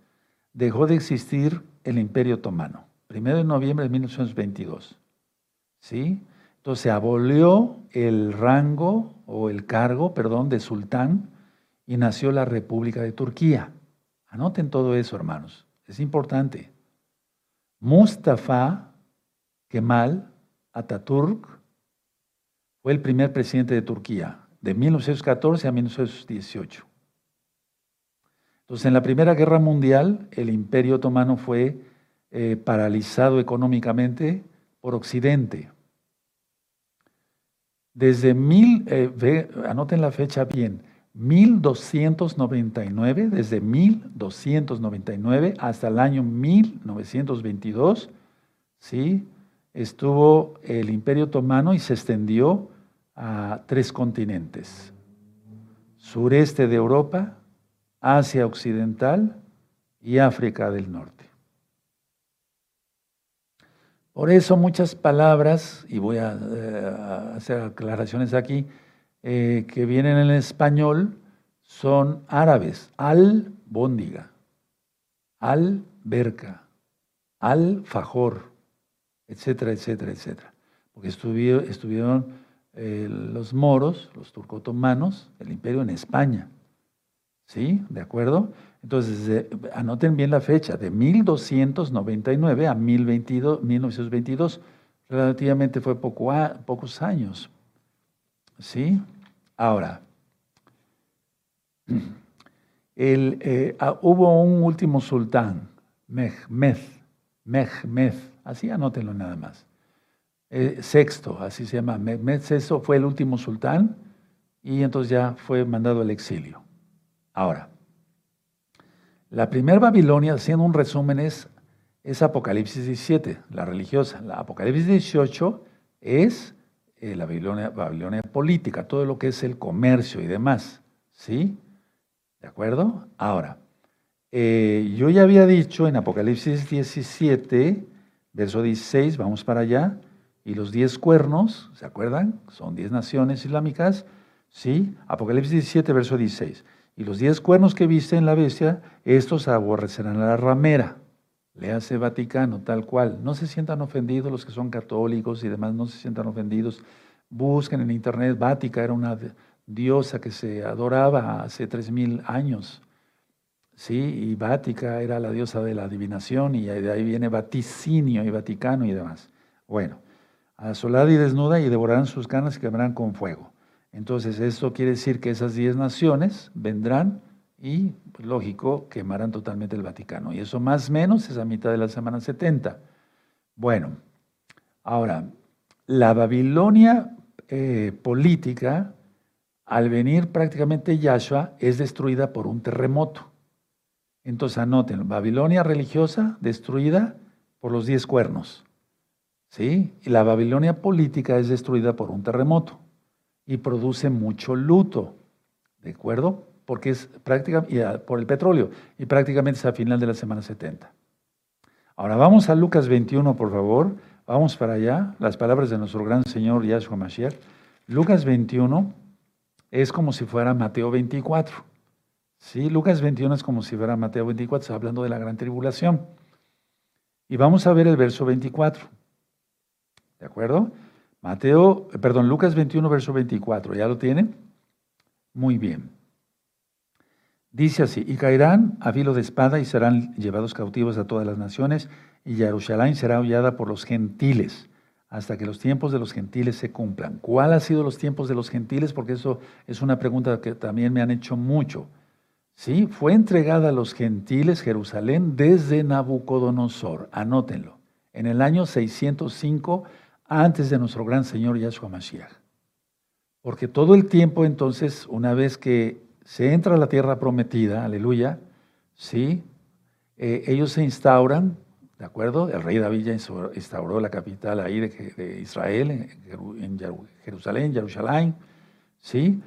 dejó de existir el Imperio Otomano. Primero de noviembre de 1922. ¿Sí? Entonces abolió el rango o el cargo, perdón, de sultán y nació la República de Turquía. Anoten todo eso, hermanos. Es importante. Mustafa Kemal Atatürk fue el primer presidente de Turquía, de 1914 a 1918. Entonces, en la Primera Guerra Mundial, el Imperio Otomano fue eh, paralizado económicamente por Occidente. Desde mil, eh, anoten la fecha bien, 1299, desde 1299 hasta el año 1922, ¿sí? estuvo el Imperio Otomano y se extendió a tres continentes. Sureste de Europa, Asia Occidental y África del Norte. Por eso muchas palabras, y voy a, eh, hacer aclaraciones aquí, eh, que vienen en español son árabes. Al-bóndiga, al-berca, al-fajor, etcétera, etcétera, etcétera. Porque estuvieron, estuvieron eh, los moros, los turcotomanos, el imperio en España. ¿Sí? ¿De acuerdo? Entonces, anoten bien la fecha, de 1299 a 1922, relativamente fue poco pocos años. ¿Sí? Ahora, el, eh, ah, hubo un último sultán, Mehmed, Mehmed, así anótenlo nada más. Eh, sexto, así se llama, Mehmed VI fue el último sultán y entonces ya fue mandado al exilio. Ahora, la primera Babilonia, haciendo un resumen, es, es Apocalipsis 17, la religiosa. La Apocalipsis 18 es eh, la Babilonia, política, todo lo que es el comercio y demás. ¿Sí? ¿De acuerdo? Ahora, eh, yo ya había dicho en Apocalipsis 17, verso 16, vamos para allá, y los diez cuernos, ¿se acuerdan? Son diez naciones islámicas, ¿sí? Apocalipsis 17, verso 16. Y los diez cuernos que viste en la bestia, estos aborrecerán a la ramera. Le hace Vaticano, tal cual. No se sientan ofendidos los que son católicos y demás, no se sientan ofendidos. Busquen en internet, Vática era una diosa que se adoraba hace tres mil años. Sí, y Vática era la diosa de la adivinación y de ahí viene vaticinio y Vaticano y demás. Bueno, asolada y desnuda y devorarán sus carnes y quemarán con fuego. Entonces, esto quiere decir que esas diez naciones vendrán y, pues, lógico, quemarán totalmente el Vaticano. Y eso más o menos es a mitad de la semana 70. Bueno, ahora, la Babilonia eh, política, al venir prácticamente Yahshua, es destruida por un terremoto. Entonces anoten, Babilonia religiosa destruida por los diez cuernos. ¿Sí? Y la Babilonia política es destruida por un terremoto y produce mucho luto. ¿De acuerdo? Porque es prácticamente ah, por el petróleo y prácticamente es a final de la semana 70. Ahora vamos a Lucas 21, por favor. Vamos para allá. Las palabras de nuestro gran Señor Yahshua Mashiach. Lucas 21 es como si fuera Mateo 24. Sí, Lucas 21 es como si fuera Mateo 24, está hablando de la gran tribulación. Y vamos a ver el verso 24. ¿De acuerdo? Mateo, eh, perdón, Lucas 21, verso 24. ¿Ya lo tienen? Muy bien. Dice así, y caerán a filo de espada y serán llevados cautivos a todas las naciones, y Jerusalén será hollada por los gentiles, hasta que los tiempos de los gentiles se cumplan. ¿Cuál ha sido los tiempos de los gentiles? Porque eso es una pregunta que también me han hecho mucho. Sí, fue entregada a los gentiles Jerusalén desde Nabucodonosor, anótenlo, en el año 605 antes de nuestro gran Señor Yahshua Mashiach. Porque todo el tiempo entonces, una vez que se entra a la tierra prometida, aleluya, ¿sí? Eh, ellos se instauran, ¿de acuerdo? El rey David ya instauró la capital ahí de, Israel, en, Jerusalén, Jerusalén, ¿sí?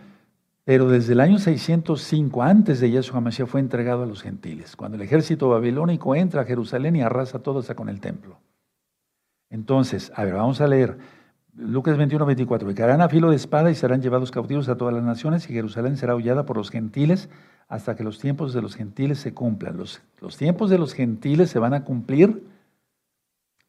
Pero desde el año 605, antes de Yahshua Mashiach, fue entregado a los gentiles. Cuando el ejército babilónico entra a Jerusalén y arrasa todo hasta con el templo. Entonces, a ver, vamos a leer Lucas 21, 24. Y caerán a filo de espada y serán llevados cautivos a todas las naciones y Jerusalén será hollada por los gentiles hasta que los tiempos de los gentiles se cumplan. Los, los tiempos de los gentiles se van a cumplir,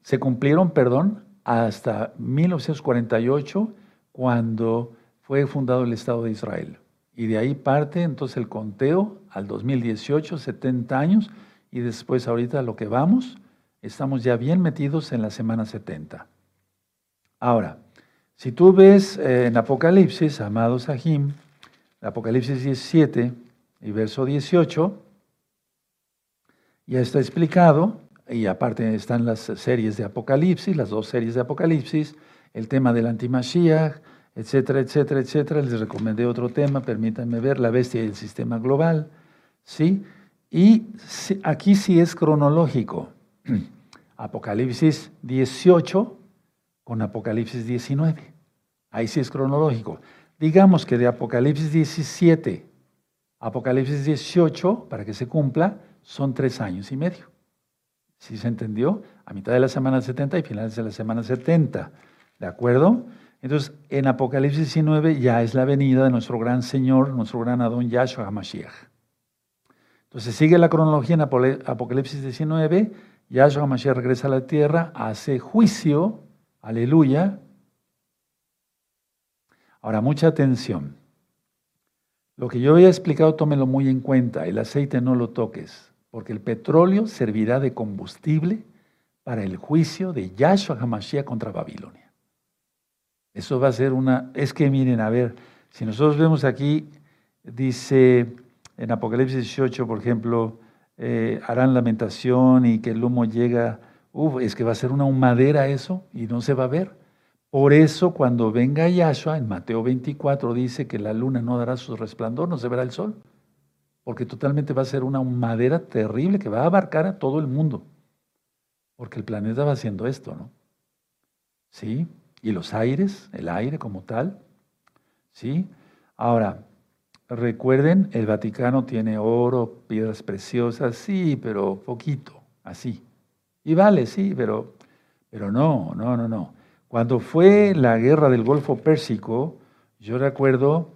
se cumplieron, perdón, hasta 1948, cuando fue fundado el Estado de Israel. Y de ahí parte entonces el conteo al 2018, 70 años, y después ahorita lo que vamos, Estamos ya bien metidos en la semana 70. Ahora, si tú ves eh, en Apocalipsis, amados Ahim, Apocalipsis 17 y verso 18, ya está explicado, y aparte están las series de Apocalipsis, las dos series de Apocalipsis, el tema del antimashiach, etcétera, etcétera, etcétera. Les recomendé otro tema, permítanme ver, la bestia y el sistema global, ¿sí? Y aquí sí es cronológico. Apocalipsis 18 con Apocalipsis 19. Ahí sí es cronológico. Digamos que de Apocalipsis 17 a Apocalipsis 18, para que se cumpla, son tres años y medio. ¿Sí se entendió? A mitad de la semana 70 y finales de la semana 70. ¿De acuerdo? Entonces, en Apocalipsis 19 ya es la venida de nuestro gran Señor, nuestro gran Adón Yahshua HaMashiach. Entonces, sigue la cronología en Apocalipsis 19. Yahshua HaMashiach regresa a la tierra, hace juicio, aleluya. Ahora, mucha atención. Lo que yo he explicado, tómelo muy en cuenta. El aceite no lo toques, porque el petróleo servirá de combustible para el juicio de Yahshua HaMashiach contra Babilonia. Eso va a ser una... Es que miren, a ver, si nosotros vemos aquí, dice en Apocalipsis 18, por ejemplo, eh, harán lamentación y que el humo llega, uf, es que va a ser una humadera eso y no se va a ver. Por eso cuando venga Yahshua, en Mateo 24 dice que la luna no dará su resplandor, no se verá el sol, porque totalmente va a ser una humadera terrible que va a abarcar a todo el mundo, porque el planeta va haciendo esto, ¿no? ¿Sí? y los aires, el aire como tal. ¿Sí? Ahora, recuerden, el Vaticano tiene oro, piedras preciosas, sí, pero poquito, así. Y vale, sí, pero, pero no, no, no, no. Cuando fue la guerra del Golfo Pérsico, yo recuerdo,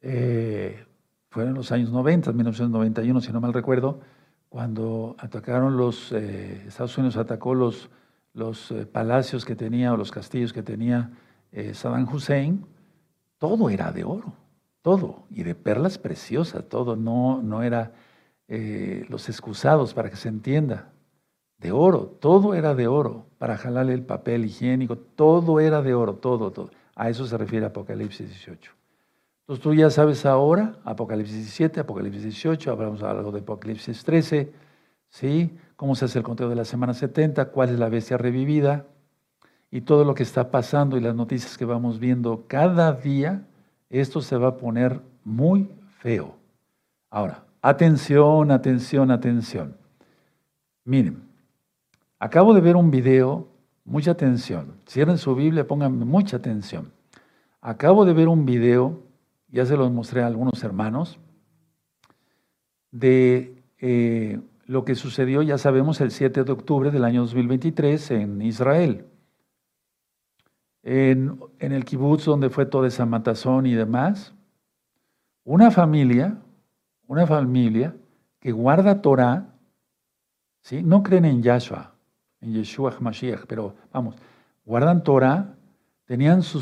eh, fueron los años 90, 1991, si no mal recuerdo, cuando atacaron los, eh, Estados Unidos atacó los los eh, palacios que tenía o los castillos que tenía Saddam Hussein, todo era de oro, todo, y de perlas preciosas, todo, no, no era eh, los excusados para que se entienda, de oro, todo era de oro, para jalarle el papel higiénico, todo era de oro, todo, todo. A eso se refiere Apocalipsis 18. Entonces tú ya sabes ahora, Apocalipsis 17, Apocalipsis 18, hablamos algo de Apocalipsis 13, ¿sí? cómo se hace el conteo de la semana 70, cuál es la bestia revivida y todo lo que está pasando y las noticias que vamos viendo cada día, esto se va a poner muy feo. Ahora, atención, atención, atención. Miren, acabo de ver un video, mucha atención. Cierren su Biblia, pongan mucha atención. Acabo de ver un video, ya se los mostré a algunos hermanos, de eh, lo que sucedió, ya sabemos, el 7 de octubre del año 2023 en Israel. En, el kibutz donde fue toda esa matazón y demás, una familia, una familia que guarda Torah, ¿sí? no creen en Yahshua, en Yeshua HaMashiach, pero vamos, guardan Torah, tenían su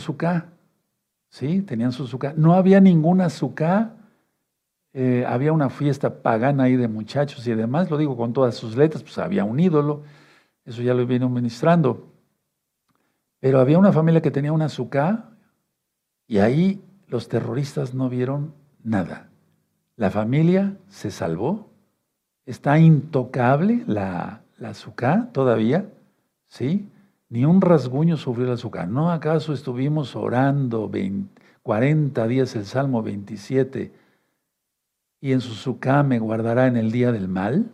¿sí? Tenían su No había ninguna suká eh, había una fiesta pagana ahí de muchachos y demás, lo digo con todas sus letras, pues había un ídolo, eso ya lo vino ministrando. Pero había una familia que tenía una azúcar y ahí los terroristas no vieron nada. La familia se salvó, está intocable la, la azúcar todavía, ¿sí? Ni un rasguño sufrió el azúcar. ¿No acaso estuvimos orando 40 días el Salmo 27? y en su me guardará en el día del mal?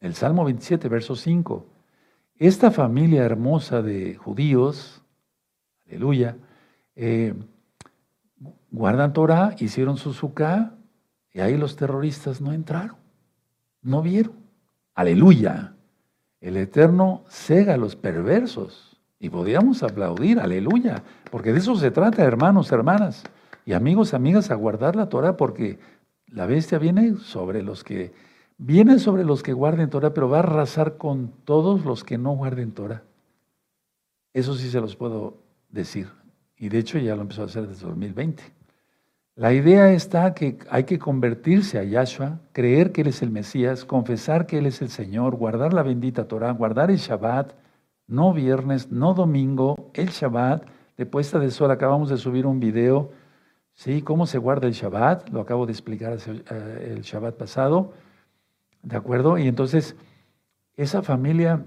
El Salmo 27, verso 5. Esta familia hermosa de judíos, aleluya, eh, guardan Torah, hicieron su suká, y ahí los terroristas no entraron, no vieron. Aleluya. El Eterno cega a los perversos. Y podríamos aplaudir, aleluya, porque de eso se trata, hermanos, hermanas, y amigos, amigas, a guardar la Torah, porque la bestia viene sobre los que viene sobre los que guarden Torah, pero va a arrasar con todos los que no guarden Torah. Eso sí se los puedo decir. Y de hecho ya lo empezó a hacer desde 2020. La idea está que hay que convertirse a Yahshua, creer que Él es el Mesías, confesar que Él es el Señor, guardar la bendita Torah, guardar el Shabbat, no viernes, no domingo, el Shabbat, de puesta de sol. Acabamos de subir un video ¿Sí? ¿Cómo se guarda el Shabbat? Lo acabo de explicar eh, el Shabbat pasado. ¿De acuerdo? Y entonces, esa familia,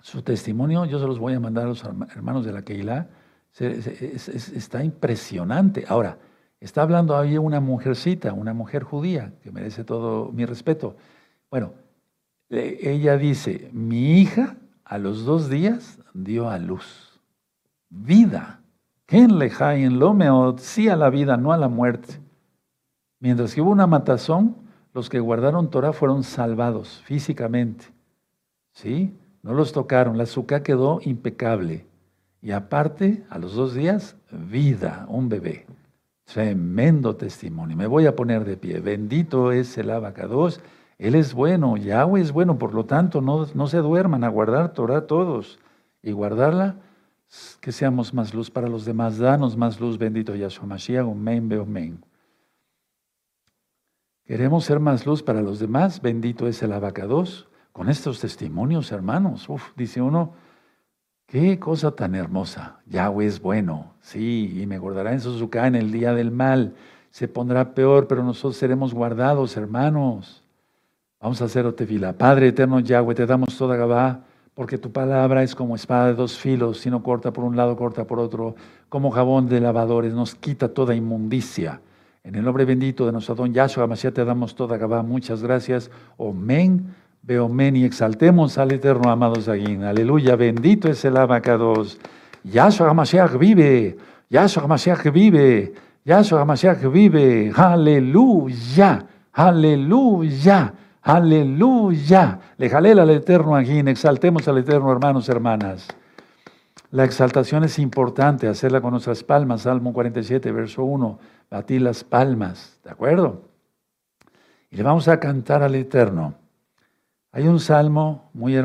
su testimonio, yo se los voy a mandar a los hermanos de la Keilah. está impresionante. Ahora, está hablando ahí una mujercita, una mujer judía, que merece todo mi respeto. Bueno, ella dice, mi hija a los dos días dio a luz. Vida. ¿Quién le en lo sí a la vida, no a la muerte. Mientras que hubo una matazón, los que guardaron Torah fueron salvados físicamente. ¿Sí? No los tocaron. La azúcar quedó impecable. Y aparte, a los dos días, vida, un bebé. Tremendo testimonio. Me voy a poner de pie. Bendito es el abacados. Él es bueno, Yahweh es bueno, por lo tanto, no, no se duerman a guardar Torah todos. Y guardarla, que seamos más luz para los demás. Danos más luz, bendito Yahshua Mashiach. Amén, amén. Queremos ser más luz para los demás. Bendito es el abacados. Con estos testimonios, hermanos. Uf, dice uno, qué cosa tan hermosa. Yahweh es bueno. Sí, y me guardará en su en el día del mal. Se pondrá peor, pero nosotros seremos guardados, hermanos. Vamos a hacer otefila. Padre eterno Yahweh, te damos toda Gabá, porque tu palabra es como espada de dos filos, si no corta por un lado, corta por otro, como jabón de lavadores, nos quita toda inmundicia. En el nombre bendito de nuestro don Yahshua Mashiach te damos toda Gabá. Muchas gracias. Omen, men y exaltemos al eterno amado Zaguín. Aleluya. Bendito es el abacados. Yahshua Mashiach vive. Yahshua Mashiach vive. Yahshua Mashiach vive. Aleluya. Aleluya. Aleluya. Le jalela al eterno Aguín. Exaltemos al eterno, hermanos, hermanas. La exaltación es importante, hacerla con nuestras palmas. Salmo 47, verso 1 batir las palmas, ¿de acuerdo? Y le vamos a cantar al Eterno. Hay un salmo muy hermoso.